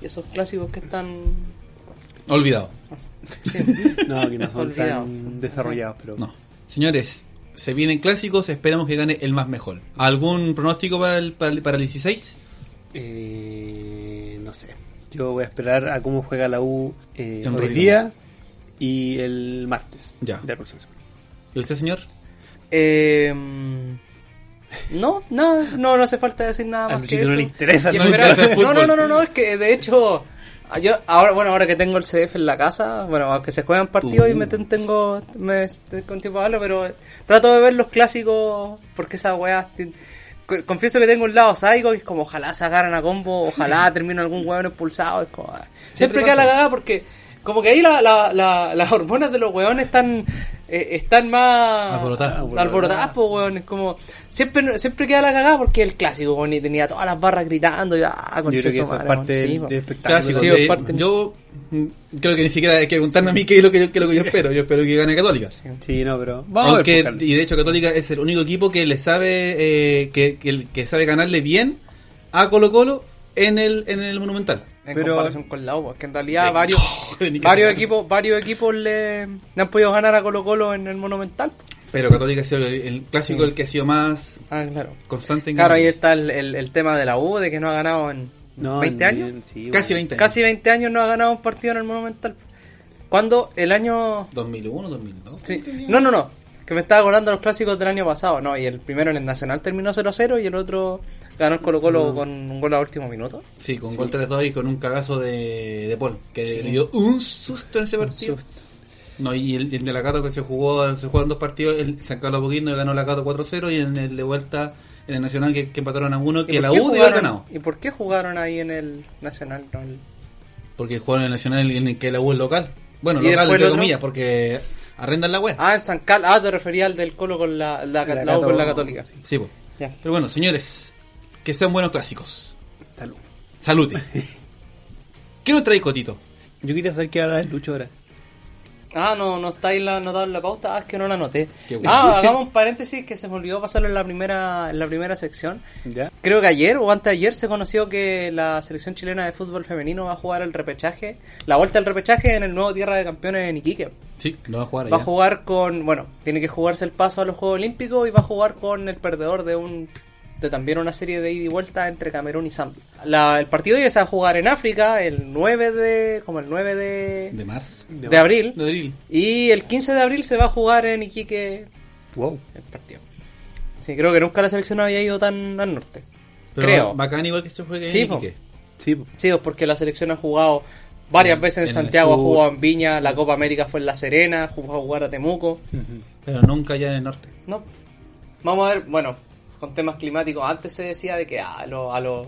Y esos clásicos que están... olvidado. No, que no son tan desarrollados, pero No. Señores, se vienen clásicos, esperamos que gane el más mejor. ¿Algún pronóstico para el, para el, para el 16? Eh, no sé. Yo voy a esperar a cómo juega la U eh, En hoy día y el martes. Ya. De la próxima semana. ¿Y usted, señor? Eh, no, no, no, no hace falta decir nada más que eso. no le interesa no, no, no, no, es que de hecho... Yo, ahora, bueno, ahora que tengo el CDF en la casa, bueno, aunque se juegan partidos y Uh. me ten- tengo me, con tiempo verlo, pero trato de ver los clásicos porque esas weas confieso que tengo un lado sádico y es como ojalá se agarren a combo, ojalá termine algún hueón expulsado, es como ah. siempre, Siempre queda la cagada porque como que ahí la, la, la- las hormonas de los hueones están eh, están más Alborotadas. alborotadas, po, weón, es como siempre siempre queda la cagada porque el clásico weón, y tenía todas las barras gritando y ah, Yo creo que eso es parte del, po. del espectáculo. Clásico. Sí, de- es parte- yo mm, creo que ni siquiera hay que preguntarme a mí qué es lo que yo, qué es lo que yo espero. Yo espero que gane Católica. Sí, no, pero vamos Aunque, a ver. pues, y de hecho Católica es el único equipo que le sabe eh, que, que, que sabe ganarle bien a Colo Colo en el, en el Monumental. En Pero- comparación con la U, porque en realidad De- varios que varios equipos varios equipos le, le han podido ganar a Colo Colo en el Monumental. Pero Católica ha sido el, el clásico Sí. el que ha sido más Ah, claro. constante en Claro, ganar. ahí está el, el, el tema de la U, de que no ha ganado en No, 20 ni- años. sí, Casi bueno. 20 años. Casi 20 años no ha ganado un partido en el Monumental. Cuando el año... 2001, 2002. Sí. No, no, no. Que me estaba acordando de los clásicos del año pasado. No, y el primero en el Nacional terminó 0-0 y el otro ganó el Colo Colo con un gol a último minuto. Sí, con gol 3-2 y con un cagazo de, de Paul, que Sí. le dio un susto en ese partido. susto. No, y el, el de la Cato que se jugó, se jugaron dos partidos, el San Carlos Poquino y ganó la Cato 4-0 y en el de vuelta en el Nacional que, que empataron a uno ¿Y que la U haber jugaron- ganado. ¿Y por qué jugaron ahí en el Nacional? No, el- Porque jugaron en el Nacional en el que la U es local. Bueno, ¿Y local entre comillas, porque arrendan la web. Ah, en San Carlos. Ah, te refería al del Colo con la, la, La la U con la Católica. Sí, pues. Pero bueno, señores, que sean buenos clásicos. Salud. Salute. ¿Qué nos trae Cotito? Yo quería saber qué habla el Lucho ahora. Ah, no, no está ahí la, anotado en la pauta. Ah, es que no la anoté. Qué bueno. Ah, hagamos un paréntesis que se me olvidó pasarlo en la primera, en la primera sección. ¿Ya? Creo que ayer o antes de ayer se conoció que la selección chilena de fútbol femenino va a jugar el repechaje, la vuelta del repechaje en el nuevo Tierra de Campeones en Iquique. Sí, lo va a jugar Va a jugar con, bueno, tiene que jugarse el paso a los Juegos Olímpicos y va a jugar con el perdedor de un de también una serie de ida y vuelta entre Camerún y Zambia. La- el partido ya se va a jugar en África el 9 de como el 9 de, De marzo. de abril De abril. y el 15 de abril se va a jugar en Iquique Wow. el partido. Sí, creo que nunca la selección había ido tan al norte. Pero creo. Bacán igual que se juegue Sí, en po. Iquique. Sí, po. Sí, porque la selección ha jugado varias veces en, Santiago, ha jugado en Viña, la Copa América fue en La Serena, jugó a jugar a Temuco. Pero nunca allá en el norte. No. Vamos a ver, bueno, con temas climáticos, antes se decía de que ah, a los a los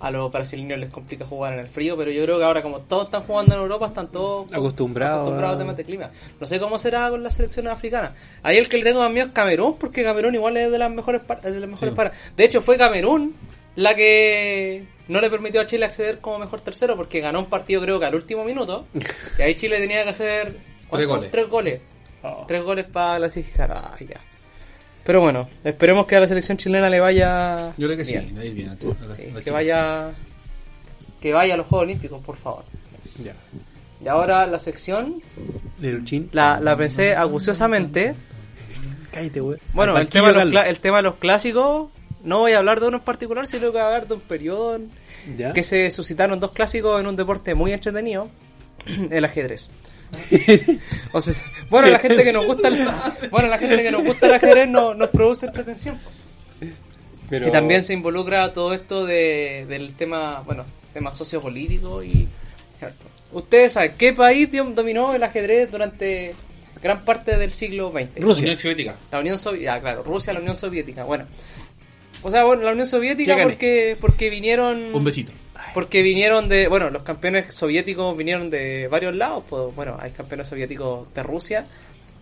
a los brasileños les complica jugar en el frío, pero yo creo que ahora como todos están jugando en Europa, están todos Acostumbrados acostumbrados a- temas de clima. No sé cómo será con las selecciones africanas. Ahí el que le tengo más miedo es Camerún, porque Camerún igual es de las mejores par- de las mejores Sí. paras. De hecho, fue Camerún la que no le permitió a Chile acceder como mejor tercero, porque ganó un partido creo que al último minuto. y ahí Chile tenía que hacer ¿cuántos? goles. Tres goles. Oh. Tres goles para clasificar. Ah, ya. Pero bueno, esperemos que a la selección chilena le vaya. Yo creo que sí, bien. va a ir bien. a- a- Sí, a la que chica. vaya. Que vaya a los Juegos Olímpicos, por favor. Ya. Y ahora la sección De Luchín. la, la pensé acuciosamente. Cállate, güey. Bueno, el tema, de los el tema de los clásicos, no voy a hablar de uno en particular, sino que voy a hablar de un periodo. ¿Ya? que se suscitaron dos clásicos en un deporte muy entretenido, el ajedrez. O sea, bueno, la gente que nos gusta el, bueno, la gente que nos gusta el ajedrez no- nos produce entretención. Pero- Y también se involucra todo esto de, del tema, bueno, tema sociopolítico y... Ustedes saben, ¿qué país dom- dominó el ajedrez durante gran parte del siglo XX? Rusia. Unión Soviética. La Unión Soviética, claro, Rusia, la Unión Soviética, bueno. O sea, bueno, la Unión Soviética porque, porque vinieron... Un besito. Porque vinieron de, bueno, los campeones soviéticos vinieron de varios lados, pues bueno, hay campeones soviéticos de Rusia,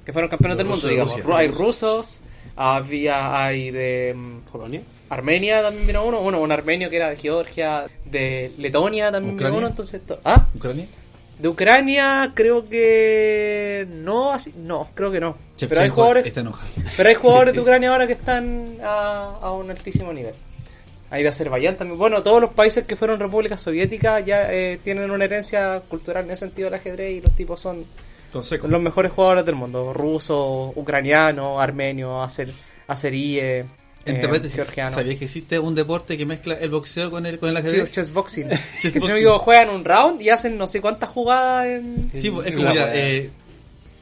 que fueron campeones del mundo, digamos. Rusia. Hay rusos, había, hay de mm, Polonia. Armenia también vino uno, uno, un armenio que era de Georgia, de Letonia también ¿Ucrania? vino uno, entonces, to- ¿ah? Ucrania. De Ucrania creo que no, así, no, creo que no. Pero hay jugadores, Está pero hay jugadores de Ucrania ahora que están a, a un altísimo nivel. Hay de Azerbaiyán también. Bueno, todos los países que fueron repúblicas soviéticas ya eh, tienen una herencia cultural en ese sentido del ajedrez y los tipos son Entonces, los mejores jugadores del mundo. Rusos, ucranianos, armenios, azer, azeríes, entre eh, georgianos. ¿sabías que existe un deporte que mezcla el boxeo con el, con el Sí, ajedrez? chess boxing. que si no equivoco, juegan un round y hacen no sé cuántas jugadas en... Sí, pues, es como ya, eh,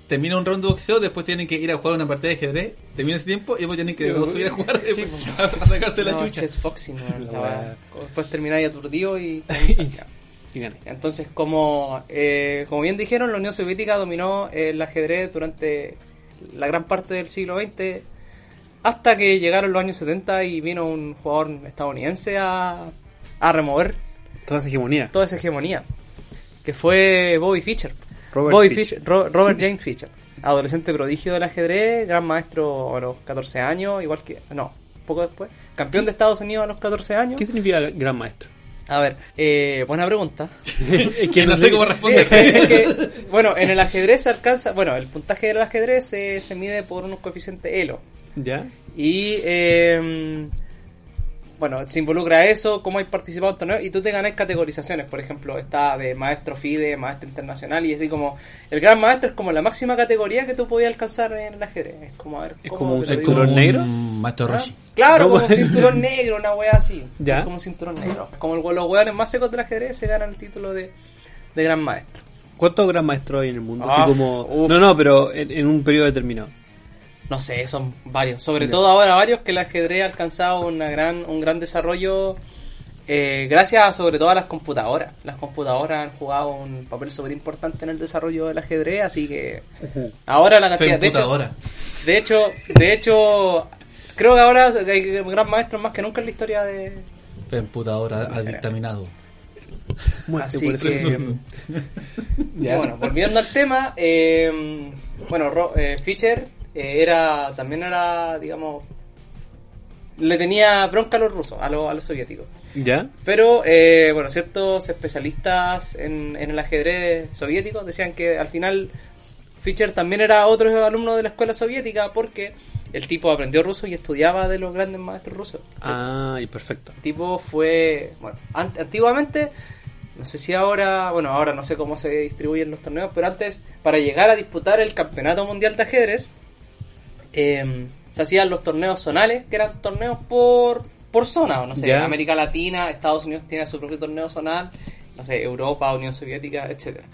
termina un round de boxeo, después tienen que ir a jugar una partida de ajedrez, termina ese tiempo y después tienen que luego subir a jugar Sí, después, pues. a, a sacarse la No, chucha. chess boxing, weón, La. Después termináis aturdido y... Y gané. Entonces, como, eh, como bien dijeron, la Unión Soviética dominó el ajedrez durante la gran parte del siglo XX, hasta que llegaron los años 70 y vino un jugador estadounidense a, a remover Toda esa hegemonía. toda esa hegemonía, que fue Bobby Fischer. Robert Bobby Fischer. Fischer, Ro- Robert James Fischer, adolescente prodigio del ajedrez, gran maestro a los 14 años, igual que, no, poco después, campeón de Estados Unidos a los 14 años. ¿Qué significa gran maestro? A ver, eh, buena pregunta. es Que no sé cómo Sí, responder. es que- es que, bueno, en el ajedrez se alcanza, bueno, el puntaje del ajedrez se, se mide por unos coeficientes ELO. ¿Ya? Y, eh, bueno, se involucra eso, cómo hay participado en torneos, y tú te ganas categorizaciones. Por ejemplo, está de maestro FIDE, maestro internacional, y así como, el gran maestro es como la máxima categoría que tú podías alcanzar en el ajedrez. Es como, a ver, Es ¿cómo como un como ¿Cinturón un negro? Maestro ¿Ah? Roshi. Claro, ¿Cómo? como cinturón negro, una wea así. Ya. Es como un cinturón negro. Como el, los weones más secos del ajedrez se ganan el título de, de gran maestro. ¿Cuántos gran maestros hay en el mundo? Ah, Así como... uf. No, no, pero en, en un periodo determinado. No sé, son varios. Sobre todo ahora varios que el ajedrez ha alcanzado una gran, un gran desarrollo eh, gracias a, sobre todo a las computadoras. Las computadoras han jugado un papel súper importante en el desarrollo del ajedrez, así que ahora la cantidad... De hecho, de hecho, de hecho, creo que ahora hay gran maestros más que nunca en la historia de... Computadora ha dictaminado. Así que-. Ya. Bueno, volviendo al tema, eh, bueno, Ro- eh, Fischer eh, era también era, digamos, le tenía bronca a los rusos, a, los- a los soviéticos. ¿Ya? Pero, eh, bueno, ciertos especialistas en, en el ajedrez soviético decían que al final Fischer también era otro alumno de la escuela soviética porque el tipo aprendió ruso y estudiaba de los grandes maestros rusos. Ah, y perfecto. El tipo fue, bueno, an- antiguamente, no sé si ahora, bueno, ahora no sé cómo se distribuyen los torneos, pero antes, para llegar a disputar el campeonato mundial de ajedrez, eh, se hacían los torneos zonales, que eran torneos por, por zona, o no sé. América Latina, Estados Unidos tiene su propio torneo zonal, no sé, Europa, Unión Soviética, etcétera.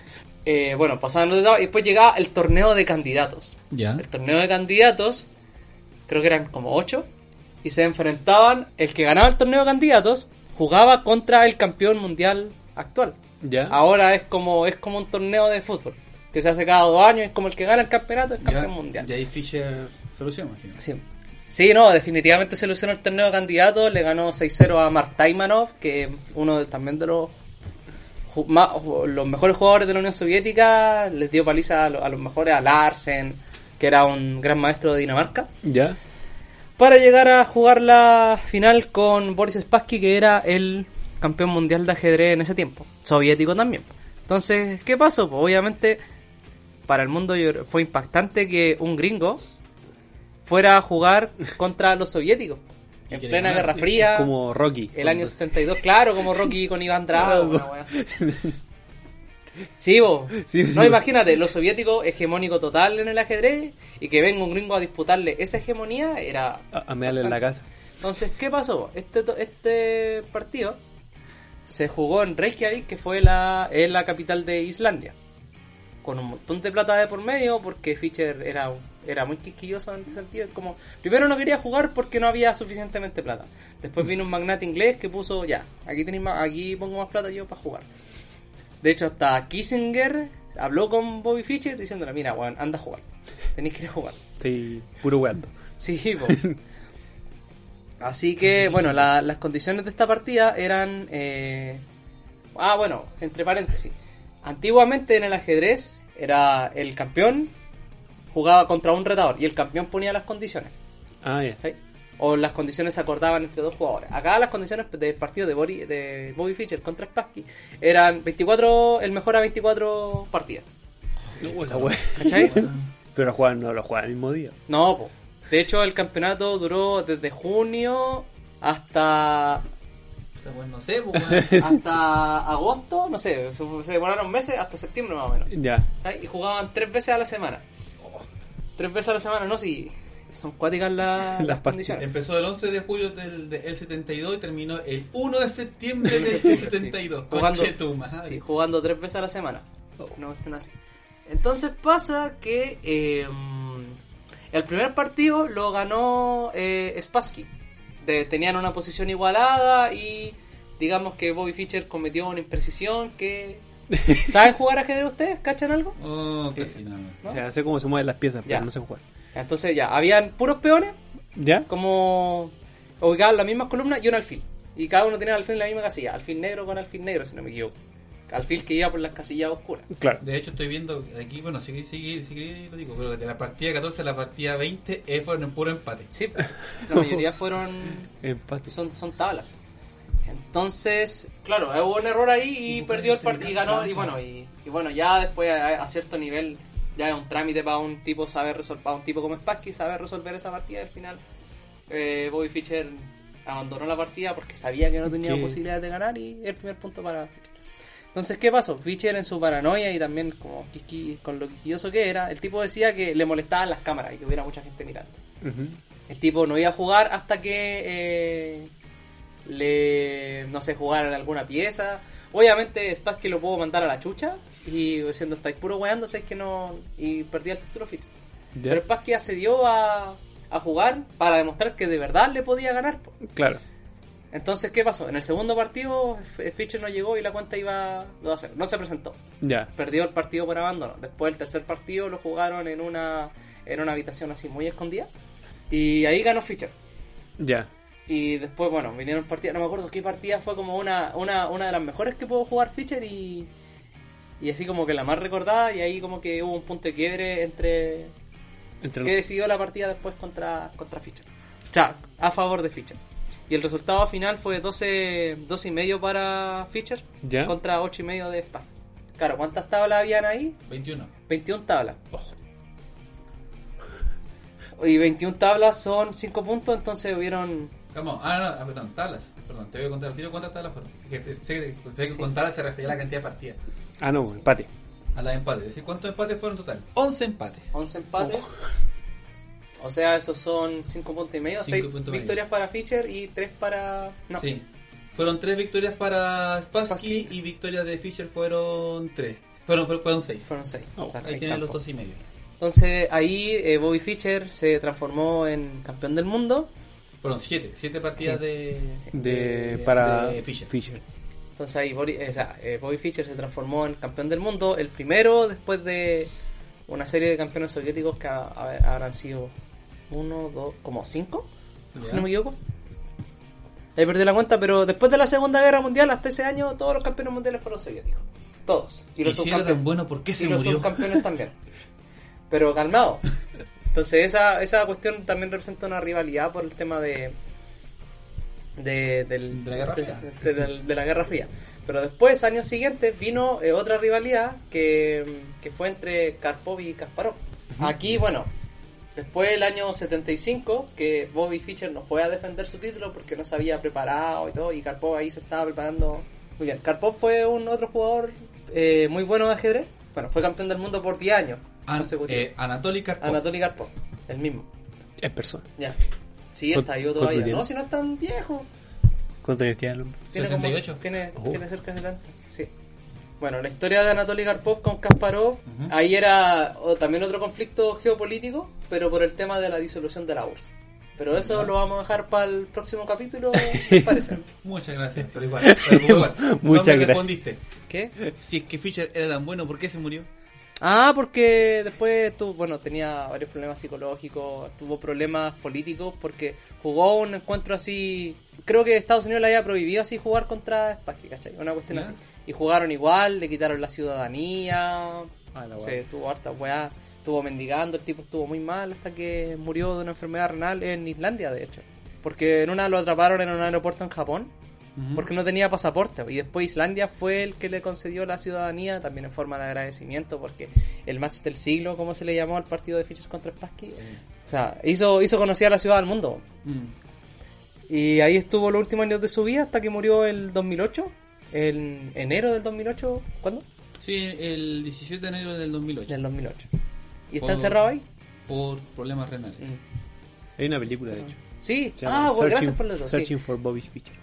Eh, bueno, pasaban los etapas y después llegaba el torneo de candidatos. Ya. El torneo de candidatos, creo que eran como ocho, y se enfrentaban, el que ganaba el torneo de candidatos jugaba contra el campeón mundial actual. ¿Ya? Ahora es como es como un torneo de fútbol, que se hace cada dos años, es como el que gana el campeonato es campeón mundial. Y ahí Fisher solución, imagino. Sí. Sí, no, definitivamente se ilusionó el torneo de candidatos, le ganó 6-0 a Mark Taimanov, que es uno de- también de los ju- los mejores jugadores de la Unión Soviética, les dio paliza a, lo- a los mejores, a Larsen, que era un gran maestro de Dinamarca, ¿Ya? para llegar a jugar la final con Boris Spassky, que era el campeón mundial de ajedrez en ese tiempo, soviético también. Entonces, ¿qué pasó? Pues obviamente para el mundo fue impactante que un gringo fuera a jugar contra los soviéticos en plena ganar. Guerra Fría. Como Rocky. El año 72, claro, como Rocky con Iván Drago. Sí, vos. Sí, sí, no, imagínate, los soviéticos hegemónico total en el ajedrez y que venga un gringo a disputarle esa hegemonía era... A, a mearle en la casa. Entonces, ¿qué pasó? Este, este partido se jugó en Reykjavik, que fue la, es la capital de Islandia. Con un montón de plata de por medio, porque Fischer era, era muy quisquilloso en ese sentido. Como, primero no quería jugar porque no había suficientemente plata. Después vino un magnate inglés que puso, ya, aquí tenéis más, aquí pongo más plata yo para jugar. De hecho, hasta Kissinger habló con Bobby Fischer diciéndole, mira, weón, anda a jugar. Tenéis que ir a jugar. Estoy puro weando. Sí, po. Así que, bueno, la- las condiciones de esta partida eran... eh, Ah, bueno, entre paréntesis. Antiguamente en el ajedrez era el campeón jugaba contra un retador y el campeón ponía las condiciones. Ah, ya. ¿sí? O las condiciones se acordaban entre dos jugadores. Acá las condiciones del partido de Bobby, de Bobby Fischer contra Spassky eran 24, el mejor a 24 partidas. No, la wea. ¿Cachai? Pero lo juegan, no lo juegan el mismo día. No, po. de hecho el campeonato duró desde junio hasta bueno, no sé, pues, hasta agosto, no sé, se, demoraron meses hasta septiembre más o menos. Ya. ¿sabes? Y jugaban tres veces a la semana. Tres veces a la semana, no, si son cuáticas la- Las las partidas. Empezó el 11 de julio del, del 72 y terminó el 1 de septiembre del, del 72. Jugando, Conche tu madre. sí, jugando tres veces a la semana. No, es que no así. Entonces pasa que eh, el primer partido lo ganó eh, Spassky. De- tenían una posición igualada y digamos que Bobby Fischer cometió una imprecisión que... ¿Saben jugar ajedrez ustedes? ¿Cachan algo? Oh, casi nada. ¿No? O sea, sé cómo se mueven las piezas, Ya. pero no sé jugar. Entonces ya, habían puros peones ¿Ya? como ubicados en las mismas columnas y un alfil. Y cada uno tenía el alfil en la misma casilla. Alfil negro con alfil negro, si no me equivoco. Alfil que iba por las casillas oscuras. Claro. De hecho, estoy viendo aquí, bueno, sí, sí, sí, lo digo, pero de la partida 14 a la partida 20 eh, fueron en puro empate. Sí, la mayoría fueron Empate. son, son tablas. Entonces, claro, hubo un error ahí y perdió el partido y ganó. Y bueno, y, y bueno, ya después a, a cierto nivel, ya es un trámite para un tipo saber resolver, para un tipo como Spassky saber resolver esa partida. Al final, eh, Bobby Fischer abandonó la partida porque sabía que no tenía ¿Qué? posibilidades de ganar y el primer punto para Fischer. Entonces, ¿qué pasó? Fischer en su paranoia y también como quisqui- con lo quisquilloso que era, el tipo decía que le molestaban las cámaras y que hubiera mucha gente mirando. El tipo no iba a jugar hasta que eh, le, no sé, jugar en alguna pieza. Obviamente Spassky lo puedo mandar a la chucha y diciendo estáis puro weando, sé que no y perdí el título Fischer. Ya. Pero Spassky accedió a, a jugar para demostrar que de verdad le podía ganar. Claro. Entonces, ¿qué pasó? En el segundo partido F- Fischer no llegó y la cuenta iba 2 a 0. No se presentó. Ya. Perdió el partido por abandono. Después el tercer partido lo jugaron en una en una habitación así muy escondida. Y ahí ganó Fischer. Ya. Y después, bueno, vinieron partidas, no me acuerdo qué partida fue como una, una, una de las mejores que pudo jugar Fischer y, y así como que la más recordada y ahí como que hubo un punto de quiebre entre Entre que decidió la partida después contra, contra Fischer. O sea, a favor de Fischer. Y el resultado final fue 12, 12 y medio para Fischer Ya. contra 8 y medio de Spa. Claro, ¿cuántas tablas habían ahí? 21. 21 tablas. Y 21 tablas son 5 puntos, entonces hubieron Vamos, ah, no, ah, perdón, tablas. Perdón, te voy a contar al tiro cuántas tablas fueron. Sé que que con tablas se refería a la cantidad de partidas. Ah, no, empate. A las empates. Es decir, ¿cuántos empates fueron en total? 11 empates. 11 empates. O sea, esos son 5 puntos y medio. Cinco 6 puntos y victorias para Fischer y 3 para. No. Sí. Fueron 3 victorias para Spassky Spassky. y victorias de Fischer fueron 3. Fueron, fueron 6. Fueron 6. Oh, Ahí tienen los dos y medio. Entonces ahí eh, Bobby Fischer se transformó en campeón del mundo. Fueron 7. 7 partidas Sí. de, De, para de Fischer. Fischer. Entonces ahí Bori- eh, o sea, eh, Bobby Fischer se transformó en campeón del mundo. El primero después de una serie de campeones soviéticos que a- a- habrán sido uno, dos, como cinco, si no me equivoco. Ahí perdí la cuenta, pero después de la Segunda Guerra Mundial, hasta ese año, todos los campeones mundiales fueron soviéticos. Todos. Y si tan bueno, ¿por qué se y los murió? subcampeones también. Pero calmado. Entonces esa, esa cuestión también representa una rivalidad por el tema de de, del- De la Guerra este- Fría. de- del- de la Guerra Fría. Pero después, años siguientes, vino eh, otra rivalidad que, que fue entre Karpov y Kasparov. Aquí, bueno, después del año 75, que Bobby Fischer no fue a defender su título porque no se había preparado y todo, y Karpov ahí se estaba preparando muy bien. Karpov fue un otro jugador eh, muy bueno de ajedrez. Bueno, fue campeón del mundo por 10 años. An- eh, Anatoly Karpov. Anatoly Karpov, el mismo. Es persona. Ya. Sí, ¿Cu- está vivo todavía. tiene? No, si no es tan viejo. ¿Cuántos años tiene el hombre? Tiene como- 68. tiene, Oh. tiene cerca de 70. Sí. Bueno, la historia de Anatoly Karpov con Kasparov, ahí era o- también otro conflicto geopolítico, pero por el tema de la disolución de la URSS. Pero eso lo vamos a dejar para el próximo capítulo, ¿qué parece? Muchas gracias, pero igual. pero igual. Muchas no me gracias. respondiste. ¿Qué? Si es que Fischer era tan bueno, ¿por qué se murió? Ah, porque después tuvo, bueno, tenía varios problemas psicológicos, tuvo problemas políticos porque jugó un encuentro así, creo que Estados Unidos le había prohibido así jugar contra Spassky, ¿cachai? Una cuestión Ya. así. Y jugaron igual, le quitaron la ciudadanía, Ah, la se weá. tuvo harta weá, estuvo mendigando, el tipo estuvo muy mal hasta que murió de una enfermedad renal en Islandia, de hecho. Porque en una lo atraparon en un aeropuerto en Japón porque no tenía pasaporte. Y después Islandia fue el que le concedió la ciudadanía, también en forma de agradecimiento, porque el match del siglo, como se le llamó al partido de Fischer contra Spassky, o sea, hizo, hizo conocer a la ciudad al mundo. Mm. Y ahí estuvo los últimos años de su vida hasta que murió el 2008, en enero del 2008, ¿cuándo? Sí, el 17 de enero del 2008. Del 2008. ¿Y está Por- encerrado ahí? Por problemas renales. Mm. Hay una película, de hecho. Sí, ah, bueno, gracias por el sí. Searching for Bobby Fischer.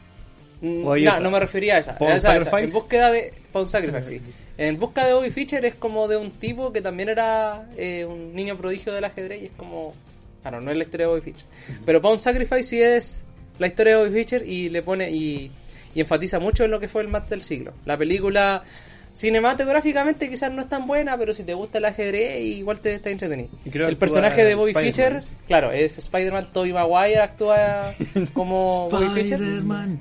Mm, ¿O hay no, otra? no me refería a esa. ¿Pawn A esa, esa. Sacrifice? En búsqueda de. Pawn Sacrifice, sí. En busca de Bobby Fischer es como de un tipo que también era eh, un niño prodigio del ajedrez y es como. Claro, no es la historia de Bobby Fischer. Pero Pawn Sacrifice sí es la historia de Bobby Fischer y le pone. Y, y enfatiza mucho en lo que fue el match del siglo. La película. Cinematográficamente quizás no es tan buena, pero si te gusta el ajedrez igual te está entretenido. El personaje de Bobby. Fischer, claro, es Spider-Man. Tobey Maguire actúa como Bobby Fischer.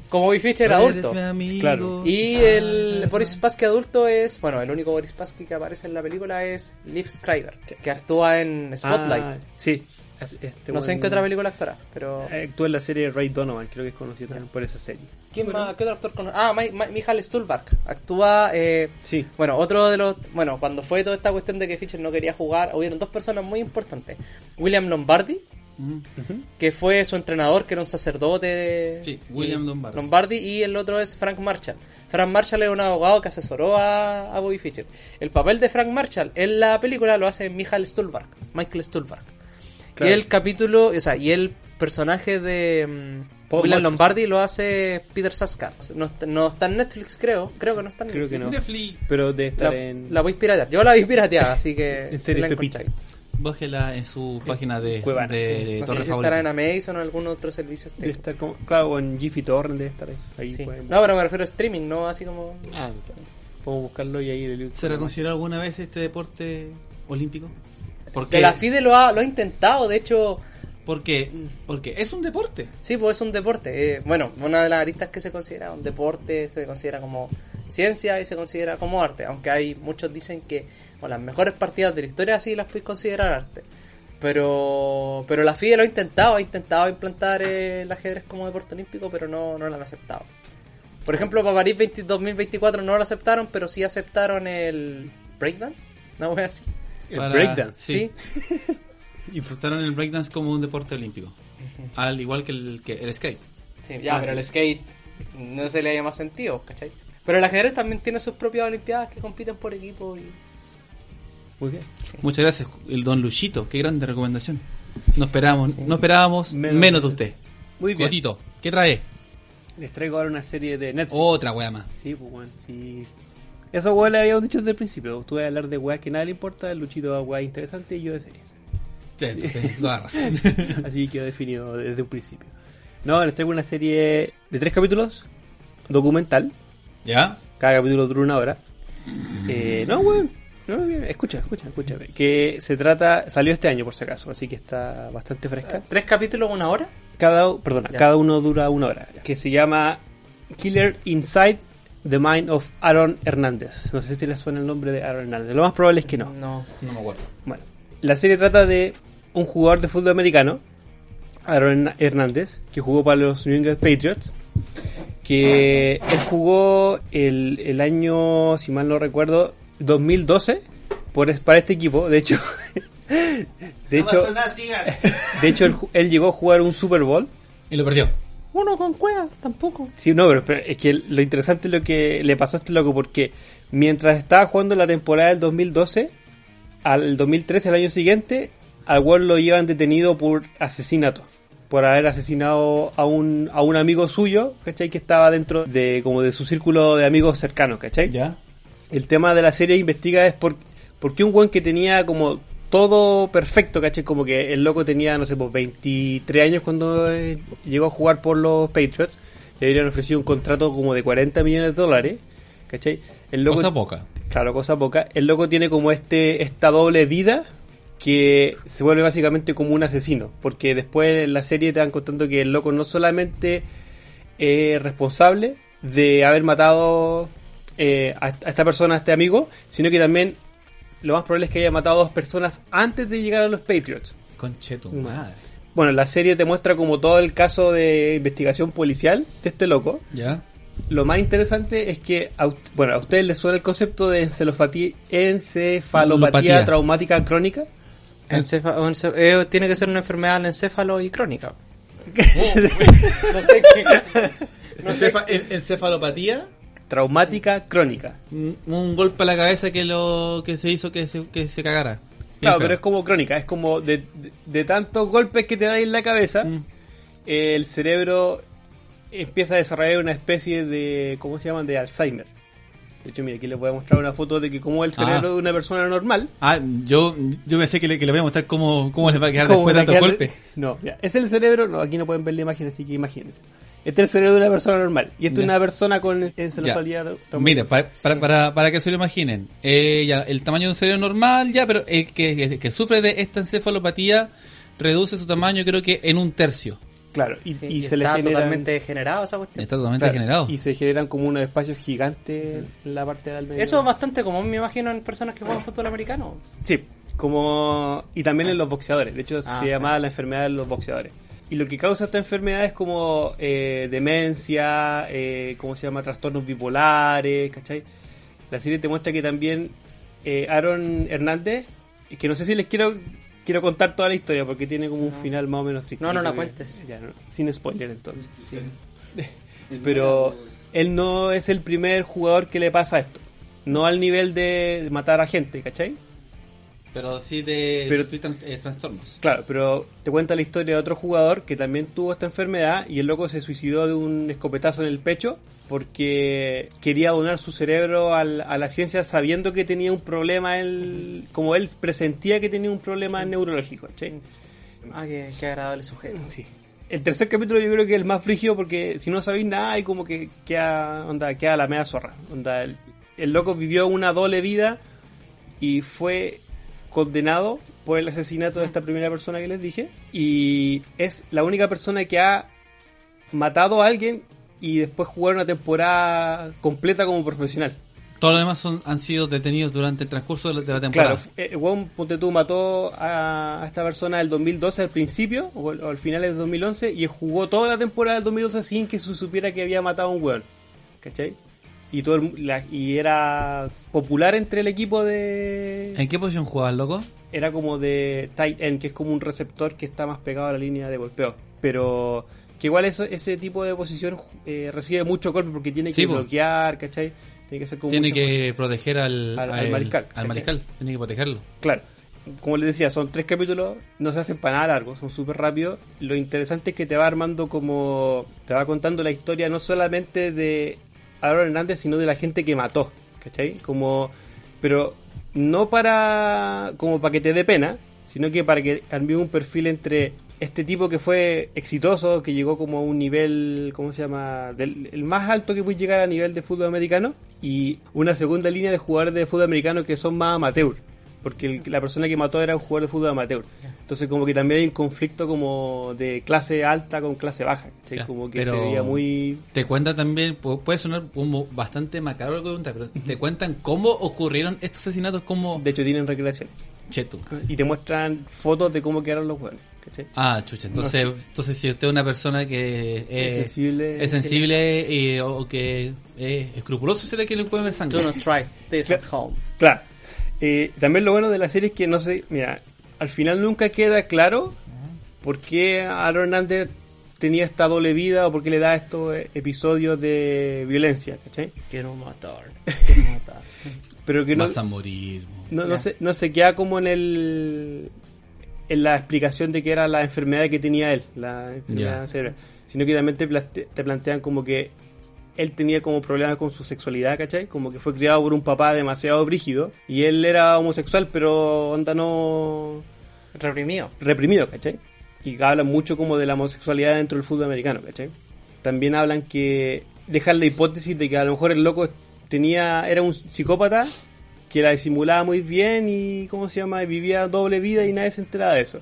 Como Bobby Fischer adulto. Claro. Y el Boris Spassky adulto es, bueno, el único Boris Spassky que aparece en la película es Liv Schreiber, que actúa en Spotlight. Ah, sí. Es- Este no sé en qué otra película actúa, pero... Eh, Actúa en la serie Ray Donovan, creo que es conocido también por esa serie. ¿Quién más? ¿Qué otro actor conoce? Ah, Mi- Mi- Michael Stuhlbarg. Actúa... Eh, Sí. bueno, otro de los... Bueno, cuando fue toda esta cuestión de que Fischer no quería jugar, hubieron dos personas muy importantes. William Lombardi, Mm. Que fue su entrenador, que era un sacerdote. de- Sí, William y- Lombardi. y el otro es Frank Marshall. Frank Marshall era un abogado que asesoró a, a Bobby Fischer. El papel de Frank Marshall en la película lo hace Michael Stuhlbarg. Michael Stuhlbarg. Claro. Y el capítulo, o sea, y el personaje de Paul William. Lombardi lo hace Peter Sarsgaard. No, está- no está en Netflix, creo. Creo que no está en Creo que Netflix. no. Netflix, Pero debe estar La, en. la voy a piratear. Yo la vi pirateada, así que... En series la Pepito. encontráis. búsquela en su página de, Cuevana, de, sí. de No sé Torre si estará en. Amazon o en algún otro servicio. Debe streaming. estar como. Claro, o en Jiffy Torrent debe estar ahí. ahí Sí. No, pero me refiero a streaming, no así como... Ah, podemos buscarlo y ahí el ¿Será considerado alguna vez este deporte olímpico? Porque, Que la FIDE lo ha, lo ha intentado, de hecho, porque, porque es un deporte. sí, pues es un deporte. Eh, bueno, una de las aristas que se considera un deporte, se considera como ciencia y se considera como arte, aunque hay muchos dicen que bueno, las mejores partidas de la historia sí las puedes considerar arte. Pero, pero la FIDE lo ha intentado, ha intentado implantar eh, el ajedrez como deporte olímpico, pero no, no lo han aceptado. Por ejemplo, para París 20 2024 no lo aceptaron, pero sí aceptaron el breakdance, una wea así. El Para- breakdance. Sí. Sí, el breakdance como un deporte olímpico. Al igual que el, que el skate. Sí, ya, pero el skate no se le haya más sentido, ¿cachai? Pero el ajedrez también tiene sus propias olimpiadas que compiten por equipo y... Muy bien. Muchas gracias, el don Luchito. Qué grande recomendación. No esperábamos, no esperábamos Menos de usted. Muy bien. Cotito, ¿qué trae? Les traigo ahora una serie de Netflix. Otra wea más. Sí, pues bueno, sí. Eso weá le habíamos dicho desde el principio. Tú vas a hablar de weá que nada le importa, Luchito va a interesante y yo de series. Tienes tienes toda la razón. Así quedó definido desde un principio. No, les traigo una serie de tres capítulos, documental. ¿Ya? Cada capítulo dura una hora. Eh, no, weón. No, escucha, escucha, escucha. Que se trata, salió este año por si acaso, así que está bastante fresca. ¿Tres capítulos, una hora? Cada, perdona, Ya. cada uno dura una hora. Que se llama Killer Inside the Mind of Aaron Hernández. No sé si les suena el nombre de Aaron Hernández. Lo más probable es que no. No. No me acuerdo. Bueno, la serie trata de un jugador de fútbol americano, Aaron Hernández, que jugó para los New England Patriots. Que él jugó el, el año, si mal no recuerdo, 2012 por, para este equipo. De hecho, de hecho, de hecho él llegó a jugar un Super Bowl. Y lo perdió. Uno con cueva, tampoco. Sí, no, pero, pero es que lo interesante es lo que le pasó a este loco, porque mientras estaba jugando la temporada del 2012, al 2013, el año siguiente, al World lo llevan detenido por asesinato. Por haber asesinado a un, a un amigo suyo, ¿cachai? Que estaba dentro de como de su círculo de amigos cercanos, ¿cachai? ¿Ya? El tema de la serie investiga es por, por qué un buen que tenía como todo perfecto, ¿cachai? Como que el loco tenía, no sé, pues 23 años cuando eh, llegó a jugar por los Patriots. Le habrían ofrecido un contrato como de 40 millones de dólares, ¿cachai? El loco, Cosa poca. Claro, cosa poca. El loco tiene como este esta doble vida que se vuelve básicamente como un asesino. Porque después en la serie te van contando que el loco no solamente es responsable de haber matado eh, a esta persona, a este amigo, sino que también lo más probable es que haya matado a dos personas antes de llegar a los Patriots. Concheto, Mm. madre. Bueno, la serie te muestra como todo el caso de investigación policial de este loco. ¿Ya? Lo más interesante es que, a, bueno, a ustedes les suena el concepto de encefalopatía, encefalopatía Lopatía. traumática crónica. Encefa- eh, tiene que ser una enfermedad del encéfalo y crónica. no sé qué. No sé Encefa- en- encefalopatía. Traumática crónica. Un, un golpe a la cabeza que lo que se hizo que se, que se cagara. Claro, pero es como crónica, es como de, de- de tantos golpes que te da en la cabeza, Mm. el cerebro empieza a desarrollar una especie de, ¿cómo se llaman? De Alzheimer. De hecho, mira, aquí les voy a mostrar una foto de que como el cerebro Ah. de una persona normal. Ah, yo, yo pensé que le, que le voy a mostrar cómo, cómo le va a quedar ¿Cómo después de tantos quedar- golpes. No, ya, es el cerebro, no, aquí no pueden ver la imagen, así que imagínense. Este es el cerebro de una persona normal. Y esto es una persona con encefalopatía traumática. Mira, para, para, para, para que se lo imaginen, eh, ya, el tamaño de un cerebro normal, ya, pero el que, el que sufre de esta encefalopatía reduce su tamaño creo que en un tercio. Claro, y, Sí, y y se le está generan... totalmente degenerado esa cuestión. Está totalmente claro, generado. Y se generan como unos espacios gigantes en la parte del medio. Eso es bastante común, me imagino, en personas que juegan fútbol americano. Sí, como... Y también en los boxeadores. De hecho, Ah, se llamaba la enfermedad de los boxeadores. Y lo que causa esta enfermedad es como eh, demencia, eh, ¿cómo se llama? Trastornos bipolares, ¿cachai? La serie te muestra que también eh, Aaron Hernández, es que no sé si les quiero quiero contar toda la historia porque tiene como un final más o menos triste. No, no la cuentes. ya, no, sin spoiler entonces. Sí. Pero él no es el primer jugador que le pasa esto. No al nivel de matar a gente, ¿cachai? Pero sí de Pero- eh, trastornos. Claro, pero te cuenta la historia de otro jugador que también tuvo esta enfermedad y el loco se suicidó de un escopetazo en el pecho porque quería donar su cerebro al- a la ciencia sabiendo que tenía un problema, él, como él presentía que tenía un problema neurológico, ¿cachai? Ah, qué, qué agradable sujeto. Sí. El tercer capítulo yo creo que es el más frígido porque si no sabéis nada y como que queda, onda, queda la media zorra. Onda, el, el loco vivió una doble vida y fue condenado por el asesinato de esta primera persona que les dije y es la única persona que ha matado a alguien y después jugar una temporada completa como profesional. Todos los demás son, han sido detenidos durante el transcurso de la, temporada. Claro, eh, weón, ponte tú, mató a, a esta persona del 2012 al principio, o, al- o al final del 2011, y jugó toda la temporada del 2012 sin que se supiera que había matado a un weón. ¿Cachai? Y, todo el- la- y era popular entre el equipo de... ¿En qué posición jugaba el loco? Era como de tight end, que es como un receptor que está más pegado a la línea de golpeo. Pero que igual eso, ese tipo de posición eh, recibe mucho golpe porque tiene que Sí, bloquear, ¿cachai? Tiene que hacer como Tiene que proteger al, Al- mariscal, Al ¿cachai? mariscal, tiene que protegerlo. Claro, como les decía, son tres capítulos, no se hacen para nada largos, son súper rápidos. Lo interesante es que te va armando como. te va contando la historia no solamente de Aaron Hernández, sino de la gente que mató, ¿cachai? Como. pero no para. como para que te dé pena, sino que para que arme un perfil entre este tipo que fue exitoso, que llegó como a un nivel, ¿cómo se llama? Del, el más alto que puede llegar a nivel de fútbol americano, y una segunda línea de jugadores de fútbol americano que son más amateur, porque el- la persona que mató era un jugador de fútbol amateur. Entonces como que también hay un conflicto como de clase alta con clase baja, como que pero- se veía muy... Te cuentan también, pu- puede sonar como bastante macabro lo que preguntas, pero te cuentan cómo ocurrieron estos asesinatos como De hecho tienen recreación. Chetu. Y te muestran fotos de cómo quedaron los jugadores, ¿cachai? Ah, chucha. Entonces, entonces si usted es una persona que Es es, sensible. es sensible y, o, o que es escrupuloso, será que le puede ver sangre. Do not try this at home. Claro. Eh, también lo bueno de la serie es que no sé, mira, al final nunca queda claro por qué Aaron Hernández tenía esta doble vida o por qué le da estos eh, episodios de violencia, ¿cachai? Quiero matar. Quiero matar. Pero que no, Vas a morir. mo. no, no se, no se queda como en el en la explicación de que era la enfermedad que tenía él, la enfermedad cerebral, sino que también te, plante- te plantean como que él tenía como problemas con su sexualidad, ¿cachai? Como que fue criado por un papá demasiado brígido y él era homosexual, pero onda no Reprimido. reprimido, ¿cachai? Y hablan mucho como de la homosexualidad dentro del fútbol americano, ¿cachai? También hablan que dejan la hipótesis de que a lo mejor el loco tenía era un psicópata que la disimulaba muy bien y, ¿cómo se llama? Vivía doble vida y nadie se enteraba de eso.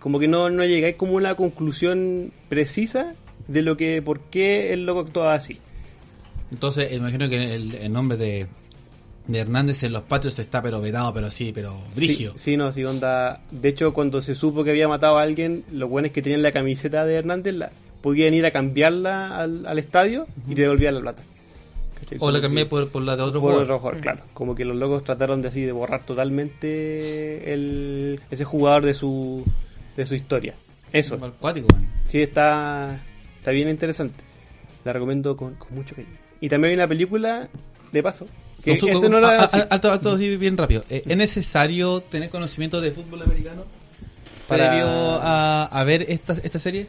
Como que no, no llegáis como a una conclusión precisa de lo que, por qué el loco actuaba así. Entonces, imagino que el, el nombre de, de Hernández en los patios está pero vedado, pero sí, pero brigio. Sí, sí, no, sí, onda. De hecho, cuando se supo que había matado a alguien, los buenos que tenían la camiseta de Hernández la, podían ir a cambiarla al, al estadio y te devolvían la plata. ¿Cachai? O Como la cambié que- por, por la de otro por jugador. otro jugador, claro. Como que los locos trataron de así de borrar totalmente el, ese jugador de su de su historia. Eso. Acuático, man. Sí, está, está bien interesante. La recomiendo con, con mucho cariño. Y también hay una película, de paso, que con- no a- a- alto, alto, así bien rápido. Eh, ¿Es necesario tener conocimiento de fútbol americano Para- previo a, a ver esta, esta serie?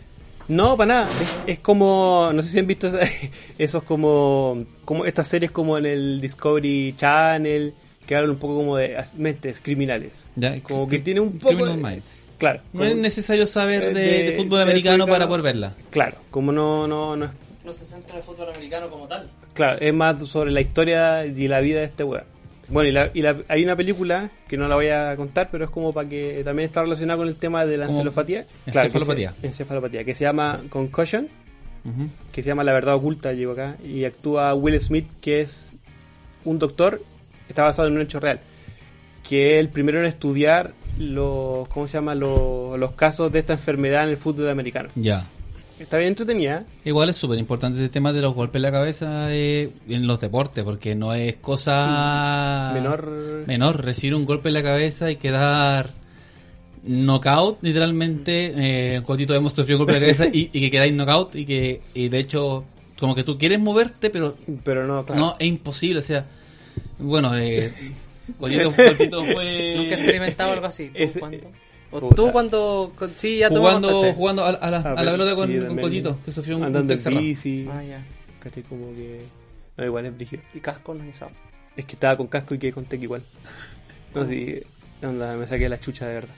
No, para nada. Es, es como, no sé si han visto esos como, como estas series como en el Discovery Channel, que hablan un poco como de mentes criminales. Ya, Como que tiene un poco... Criminal de- Minds. Claro. No es como- necesario saber de, de- de fútbol americano para poder verla. Claro, como no, no, no es No se centra en el fútbol americano como tal. Claro, es más sobre la historia y la vida de este weón. Bueno, y, la, y la- hay una película que no la voy a contar, pero es como para que también está relacionada con el tema de la encefalopatía. Encefalopatía. que se- encefalopatía, que se llama Concussion, que se llama La Verdad Oculta, llegó acá, y actúa Will Smith, que es un doctor, está basado en un hecho real, que es el primero en estudiar los, ¿cómo se llama? Los, los casos de esta enfermedad en el fútbol americano. Ya. Está bien entretenida, Igual es súper importante el tema de los golpes en la cabeza eh, en los deportes, porque no es cosa menor... menor recibir un golpe en la cabeza y quedar knockout, literalmente. Eh, Cotito hemos sufrido un golpe en la cabeza y, y que quedáis knockout y que y de hecho, como que tú quieres moverte, pero Pero no, claro. no, es imposible. O sea, bueno, eh, Cotito, Cotito fue Nunca he experimentado algo así. ¿Tú Ese- cuándo? ¿O puta. tú cuando... con- Sí, ya jugando, jugando a, a la, a la pero pelota sí, con, con también Cotito, que sufrió un, andando en bici. Ah, ya. ¿cachai? como que. No, igual es brígido. Y casco no hizo. Es que estaba con casco y que con tech igual. No, sí. Onda, me saqué la chucha de verdad.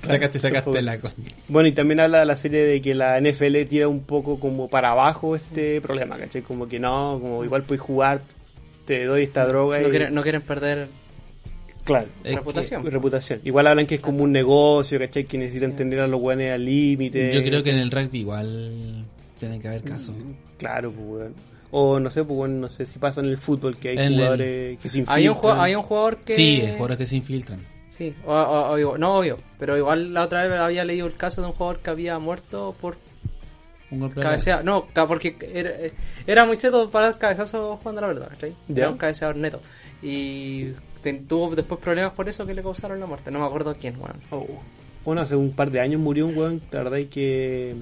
Sacaste, sacaste la cosa. Bueno, y también habla de la serie de que la NFL tira un poco como para abajo este problema, ¿cachai? Como que no, como igual puedes jugar, te doy esta droga No y. quieren, no quieren perder Claro. Es que- reputación. Reputación. Igual hablan que es como un negocio, ¿cachai? Que necesitan tener a los guanes al límite. Yo creo que en el rugby igual tiene que haber casos. Claro, pues, weón. O no sé, pues, bueno, no sé si pasa en el fútbol que hay En el- jugadores que se infiltran. Hay un, hay un jugador que... Sí, hay jugadores que se infiltran. Sí, o, o- o igual- no obvio, pero igual la otra vez había leído el caso de un jugador que había muerto por Un golpe de cabecea, no, porque era, era muy seco para dar cabezazos jugando a la verdad, ¿cachai? Ya. Era un cabeceador neto. Y tuvo después problemas por eso que le causaron la muerte. No me acuerdo quién, bueno. Oh. Bueno, hace un par de años murió un weón, la verdad es que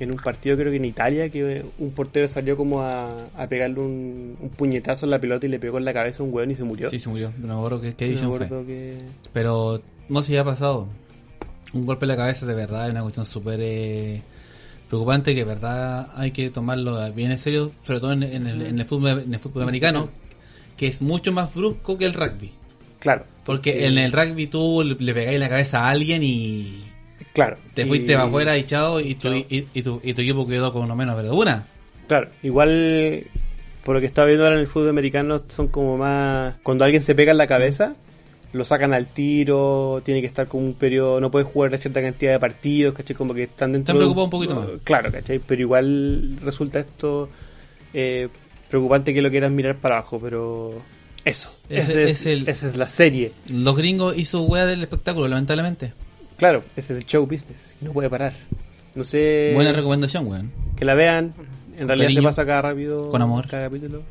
en un partido creo que en Italia, que un portero salió como a, a pegarle un, un puñetazo en la pelota y le pegó en la cabeza a un weón y se murió. Sí, se murió. No me acuerdo qué, qué Me edición fue. acuerdo que... Pero no sé si ha pasado. Un golpe en la cabeza de verdad es una cuestión súper eh, preocupante que de verdad hay que tomarlo bien en serio, sobre todo en, en el, en el fútbol, en el fútbol americano, que es mucho más brusco que el rugby. Claro. Porque en el rugby tú le, pegáis la cabeza a alguien y... Claro. Te y- fuiste para afuera y chao, y tu, y, y tu, y tu equipo quedó con uno menos, pero una. Claro, igual por lo que estaba viendo ahora en el fútbol americano son como más... Cuando alguien se pega en la cabeza, lo sacan al tiro, tiene que estar con un periodo, no puede jugar de cierta cantidad de partidos, ¿cachai? Como que están dentro... Te han de preocupado un poquito más. Claro, ¿cachai? Pero igual resulta esto eh, preocupante que lo quieras mirar para abajo, pero... Eso, Ese ese es, es el- esa es la serie. Los gringos hizo wea del espectáculo, lamentablemente. Claro, ese es el show business, que no puede parar. No sé... Buena recomendación, weón. Que la vean. En realidad Cariño, se pasa cada rápido. con amor. Cada capítulo.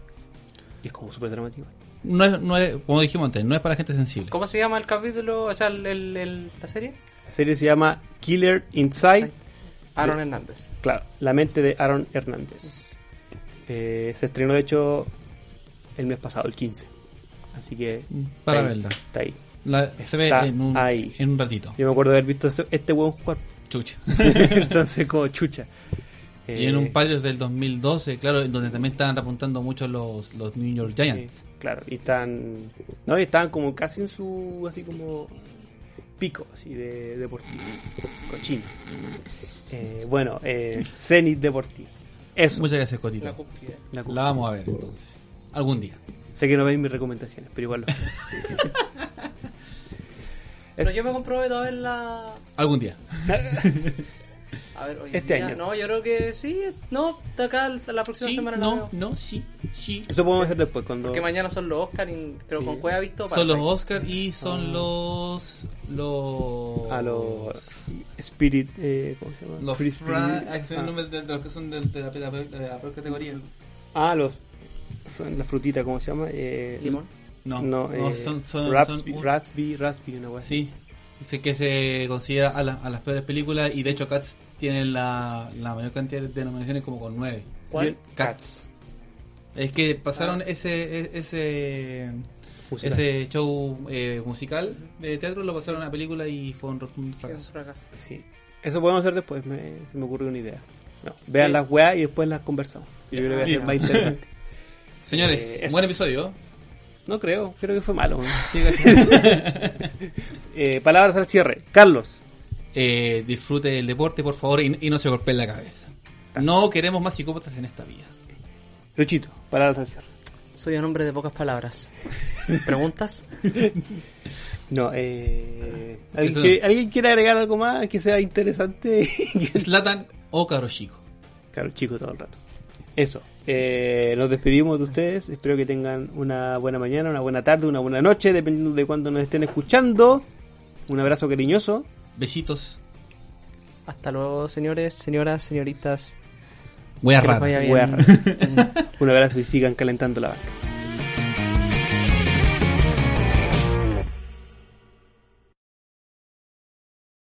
Y es como súper dramático. No es, no es, como dijimos antes, no es para gente sensible. ¿Cómo se llama el capítulo? O sea, el, el- el- la serie. La serie se llama Killer Inside. Aaron Hernández. Claro, la mente de Aaron Hernández. Eh, se estrenó, de hecho, el mes pasado, el 15. Así que. Para está ahí, verla. Está ahí. La- se ve Está en un, ahí. en un ratito. Yo me acuerdo de haber visto ese- este hueón jugar. Chucha. Entonces, como chucha. Y en Eh, un Patriots del 2012, claro, en donde también estaban apuntando mucho los, los New York Giants. Sí, claro, y están. No, y estaban como casi en su. Así como. Pico, así de deportivo. Cochino. Eh, bueno, eh, Zenit Deportivo. Eso. Muchas gracias, Cotito. La. La La vamos a ver entonces. Algún día. Sé que no veis mis recomendaciones, pero igual lo Pero yo me comprometo a verla. Algún día. A ver, hoy Este día- año. No, yo creo que sí. No, de acá la próxima semana la veo. no, sí, sí. Eso podemos hacer después, cuando. Porque mañana son los Oscar y creo que Sí. con Cueva visto. Son los. Oscar y son los. Los. A los. Spirit. Eh, ¿Cómo se llama? Los Free fra- Spirit. ah, Ah. de, de los que son de, de la, de la- de la peor categoría. Ah, los. Son la frutita, ¿cómo se llama? Eh, Limón. No, No, no, eh, son. son, Raspberry, son- Raspberry, Raspberry, una wea así. Sí, dice que se considera a, la- a las peores películas y de hecho Cats tiene la, la mayor cantidad de denominaciones como con nueve. ¿Cuál? Cats. Es que pasaron ese e- ese Musical. ese show eh, musical de teatro, lo pasaron a una película y fue un rotundo Sí, un fracaso. fracaso. Sí. Eso podemos hacer después, me, se me ocurrió una idea. No, vean Sí. las weas y después las conversamos. Yo creo que va a ser más interesante. Señores, Eh, buen episodio. No creo, creo que fue malo. Eh, palabras al cierre. Carlos. Eh, disfrute el deporte, por favor, y, y no se golpee la cabeza. No queremos más psicópatas en esta vida. Luchito, palabras al cierre. Soy un hombre de pocas palabras. ¿Preguntas? No, eh, ¿alguien, quiere, ¿alguien quiere agregar algo más que sea interesante? Slatan o Caro Chico. claro, chico, todo el rato. Eso. Eh, nos despedimos de ustedes. Espero que tengan una buena mañana, una buena tarde, una buena noche, dependiendo de cuándo nos estén escuchando. Un abrazo cariñoso. Besitos. Hasta luego, señores, señoras, señoritas. Voy a. Un abrazo y sigan calentando la banca.